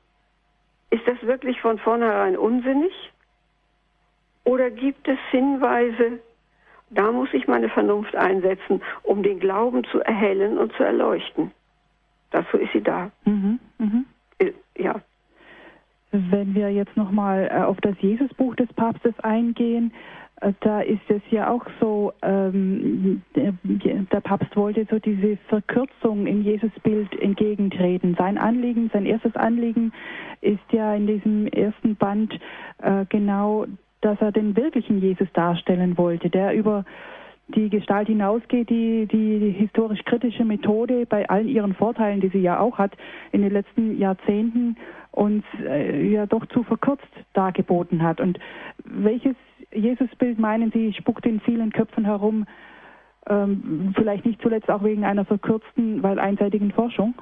Ist das wirklich von vornherein unsinnig? Oder gibt es Hinweise, da muss ich meine Vernunft einsetzen, um den Glauben zu erhellen und zu erleuchten? Dazu ist sie da. Mhm, mh. Äh, ja. Wenn wir jetzt nochmal äh, auf das Jesusbuch des Papstes eingehen, da ist es ja auch so, ähm, der, der, Papst wollte so diese Verkürzung im Jesusbild entgegentreten. Sein Anliegen, sein erstes Anliegen ist ja in diesem ersten Band äh, genau, dass er den wirklichen Jesus darstellen wollte, der über die Gestalt hinausgeht, die die historisch-kritische Methode bei allen ihren Vorteilen, die sie ja auch hat, in den letzten Jahrzehnten uns äh, ja doch zu verkürzt dargeboten hat. Und welches Jesusbild, meinen Sie, spuckt in vielen Köpfen herum, ähm, vielleicht nicht zuletzt auch wegen einer verkürzten, weil einseitigen Forschung?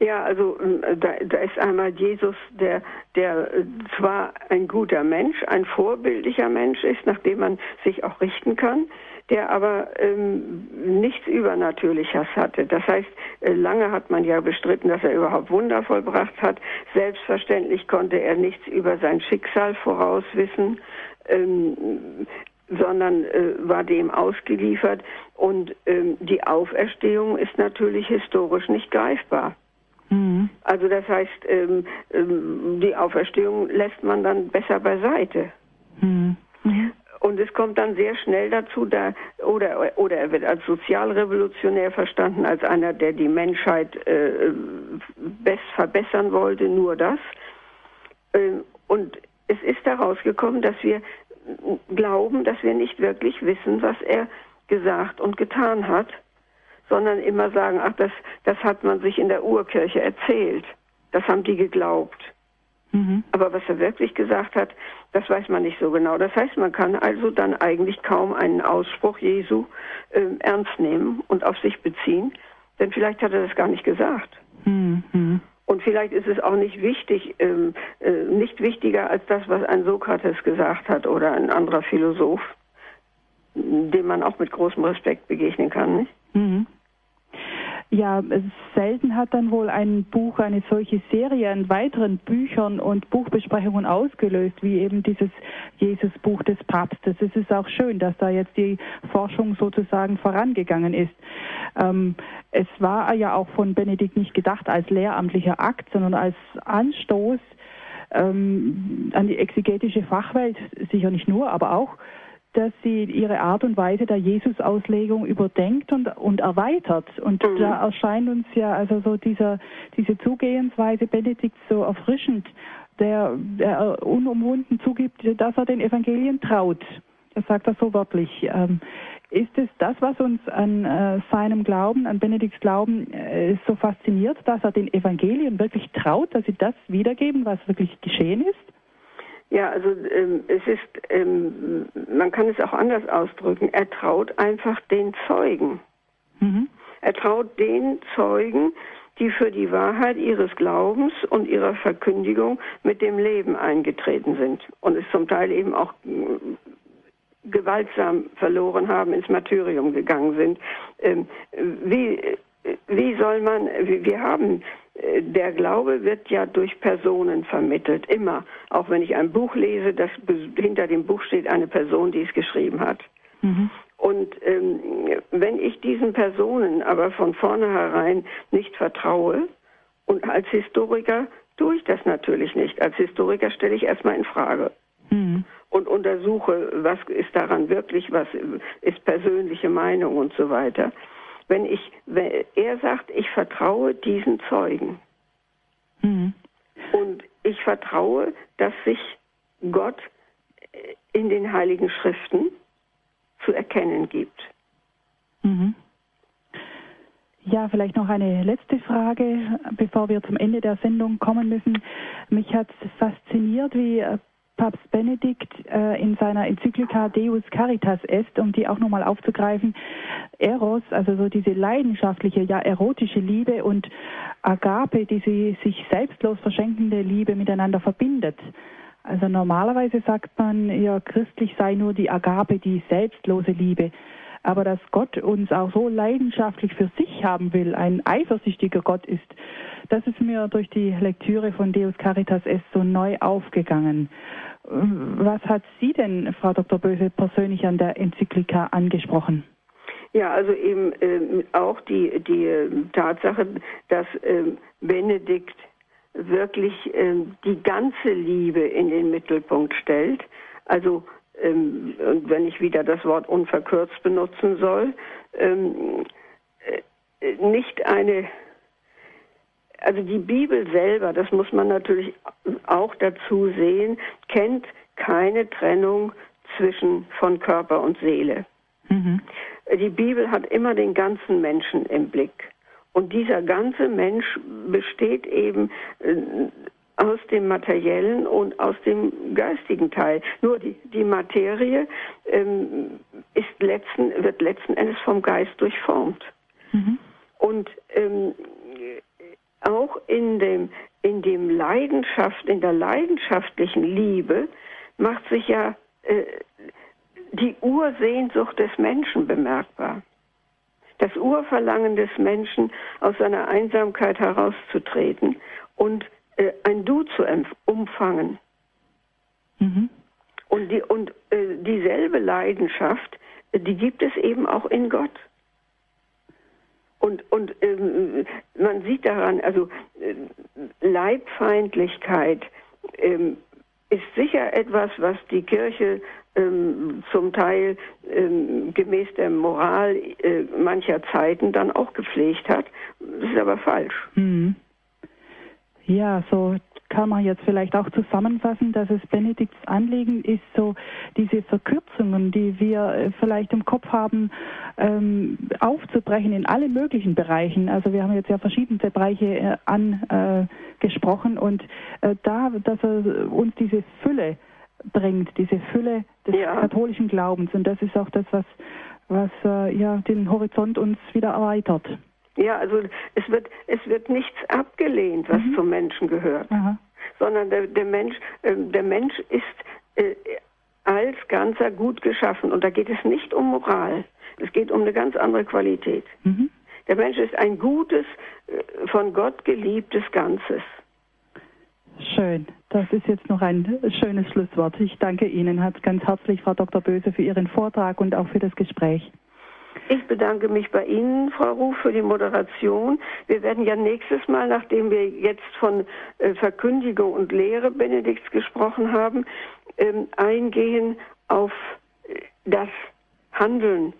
Ja, also ähm, da, da ist einmal Jesus, der, der äh, zwar ein guter Mensch, ein vorbildlicher Mensch ist, nach dem man sich auch richten kann, der aber ähm, nichts Übernatürliches hatte. Das heißt, äh, lange hat man ja bestritten, dass er überhaupt Wunder vollbracht hat. Selbstverständlich konnte er nichts über sein Schicksal vorauswissen. Ähm, sondern äh, war dem ausgeliefert. Und ähm, die Auferstehung ist natürlich historisch nicht greifbar. Mhm. Also das heißt, ähm, ähm, die Auferstehung lässt man dann besser beiseite. Mhm. Mhm. Und es kommt dann sehr schnell dazu, da, oder, oder er wird als sozialrevolutionär verstanden, als einer, der die Menschheit äh, best verbessern wollte, nur das. Ähm, und es ist daraus gekommen, dass wir glauben, dass wir nicht wirklich wissen, was er gesagt und getan hat, sondern immer sagen, ach, das, das hat man sich in der Urkirche erzählt. Das haben die geglaubt. Mhm. Aber was er wirklich gesagt hat, das weiß man nicht so genau. Das heißt, man kann also dann eigentlich kaum einen Ausspruch Jesu äh, ernst nehmen und auf sich beziehen, denn vielleicht hat er das gar nicht gesagt. Mhm. Und vielleicht ist es auch nicht wichtig, ähm, äh, nicht wichtiger als das, was ein Sokrates gesagt hat oder ein anderer Philosoph, dem man auch mit großem Respekt begegnen kann. Nicht? Mhm ja, selten hat dann wohl ein Buch eine solche Serie an weiteren Büchern und Buchbesprechungen ausgelöst, wie eben dieses Jesus-Buch des Papstes. Es ist auch schön, dass da jetzt die Forschung sozusagen vorangegangen ist. Ähm, es war ja auch von Benedikt nicht gedacht als lehramtlicher Akt, sondern als Anstoß ähm, an die exegetische Fachwelt, sicher nicht nur, aber auch dass sie ihre Art und Weise der Jesus-Auslegung überdenkt und, und erweitert. Und mhm. da erscheint uns ja also so dieser, diese Zugehensweise Benedikt so erfrischend, der, der unumwunden zugibt, dass er den Evangelien traut. Das sagt er so wörtlich. Ähm, ist es das, was uns an äh, seinem Glauben, an Benedikts Glauben äh, so fasziniert, dass er den Evangelien wirklich traut, dass sie das wiedergeben, was wirklich geschehen ist? Ja, also ähm, es ist, ähm, man kann es auch anders ausdrücken. Er traut einfach den Zeugen. Mhm. Er traut den Zeugen, die für die Wahrheit ihres Glaubens und ihrer Verkündigung mit dem Leben eingetreten sind und es zum Teil eben auch äh, gewaltsam verloren haben, ins Martyrium gegangen sind. Ähm, wie, wie soll man, wir haben der Glaube wird ja durch Personen vermittelt, immer. Auch wenn ich ein Buch lese, das hinter dem Buch steht eine Person, die es geschrieben hat. Mhm. Und ähm, wenn ich diesen Personen aber von vornherein nicht vertraue, und als Historiker tue ich das natürlich nicht. Als Historiker stelle ich erstmal in Frage mhm. und untersuche, was ist daran wirklich, was ist persönliche Meinung und so weiter wenn ich, wenn er sagt, ich vertraue diesen Zeugen. Mhm. Und ich vertraue, dass sich Gott in den Heiligen Schriften zu erkennen gibt. Mhm. Ja, vielleicht noch eine letzte Frage, bevor wir zum Ende der Sendung kommen müssen. Mich hat fasziniert, wie Papst Benedikt äh, in seiner Enzyklika Deus Caritas est, um die auch nochmal aufzugreifen, Eros, also so diese leidenschaftliche, ja erotische Liebe und Agape, diese sich selbstlos verschenkende Liebe miteinander verbindet. Also normalerweise sagt man, ja, christlich sei nur die Agape, die selbstlose Liebe. Aber dass Gott uns auch so leidenschaftlich für sich haben will, ein eifersüchtiger Gott ist, das ist mir durch die Lektüre von Deus Caritas est so neu aufgegangen. Was hat Sie denn, Frau Dr. Böse, persönlich an der Enzyklika angesprochen? Ja, also eben äh, auch die, die äh, Tatsache, dass äh, Benedikt wirklich ähm, die ganze Liebe in den Mittelpunkt stellt. Also ähm, und wenn ich wieder das Wort unverkürzt benutzen soll, ähm, äh, nicht eine also die Bibel selber, das muss man natürlich auch dazu sehen, kennt keine Trennung zwischen von Körper und Seele. Mhm. Die Bibel hat immer den ganzen Menschen im Blick. Und dieser ganze Mensch besteht eben äh, aus dem materiellen und aus dem geistigen Teil. Nur die, die Materie ähm, ist letzten, wird letzten Endes vom Geist durchformt. Mhm. Und ähm, auch in dem, in dem Leidenschaft, in der leidenschaftlichen Liebe macht sich ja äh, die Ursehnsucht des Menschen bemerkbar. Das Urverlangen des Menschen, aus seiner Einsamkeit herauszutreten und äh, ein Du zu umfangen. Mhm. Und, die, und äh, dieselbe Leidenschaft, die gibt es eben auch in Gott. Und, und ähm, man sieht daran, also äh, Leibfeindlichkeit ähm, ist sicher etwas, was die Kirche ähm, zum Teil ähm, gemäß der Moral äh, mancher Zeiten dann auch gepflegt hat. Das ist aber falsch. Mhm. Ja, so kann man jetzt vielleicht auch zusammenfassen, dass es Benedikts Anliegen ist, so diese Verkürzungen, die wir äh, vielleicht im Kopf haben, ähm, aufzubrechen in alle möglichen Bereichen. Also wir haben jetzt ja verschiedene Bereiche äh, angesprochen und äh, da, dass er uns diese Fülle bringt, diese Fülle des ja. katholischen Glaubens. Und das ist auch das, was, was ja, den Horizont uns wieder erweitert. Ja, also es wird, es wird nichts abgelehnt, was mhm. zum Menschen gehört, Aha. sondern der, der, Mensch, äh, der Mensch ist äh, als Ganzer gut geschaffen. Und da geht es nicht um Moral, es geht um eine ganz andere Qualität. Mhm. Der Mensch ist ein gutes, äh, von Gott geliebtes Ganzes. Schön. Das ist jetzt noch ein schönes Schlusswort. Ich danke Ihnen ganz herzlich, Frau Dr. Böse, für Ihren Vortrag und auch für das Gespräch. Ich bedanke mich bei Ihnen, Frau Ruf, für die Moderation. Wir werden ja nächstes Mal, nachdem wir jetzt von äh, Verkündigung und Lehre Benedikts gesprochen haben, ähm, eingehen auf äh, das Handeln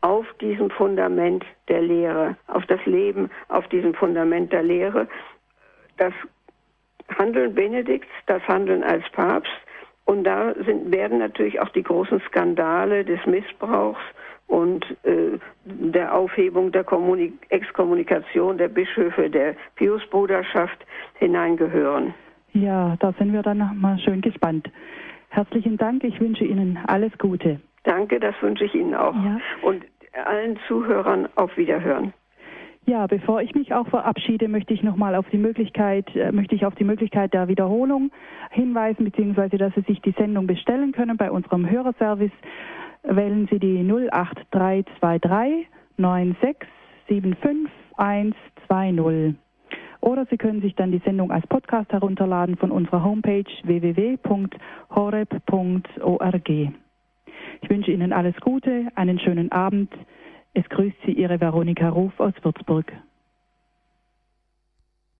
auf diesem Fundament der Lehre, auf das Leben auf diesem Fundament der Lehre. Das Handeln Benedikts, das Handeln als Papst. Und da sind, werden natürlich auch die großen Skandale des Missbrauchs und äh, der Aufhebung der Kommunik Exkommunikation der Bischöfe der Piusbruderschaft hineingehören. Ja, da sind wir dann mal schön gespannt. Herzlichen Dank, ich wünsche Ihnen alles Gute. Danke, das wünsche ich Ihnen auch. Ja. Und allen Zuhörern auf Wiederhören. Ja, bevor ich mich auch verabschiede, möchte ich nochmal auf die Möglichkeit, äh, möchte ich auf die Möglichkeit der Wiederholung hinweisen, beziehungsweise, dass Sie sich die Sendung bestellen können bei unserem Hörerservice wählen Sie die 08323 9675 120. Oder Sie können sich dann die Sendung als Podcast herunterladen von unserer Homepage www.horeb.org. Ich wünsche Ihnen alles Gute, einen schönen Abend. Es grüßt Sie Ihre Veronika Ruf aus Würzburg.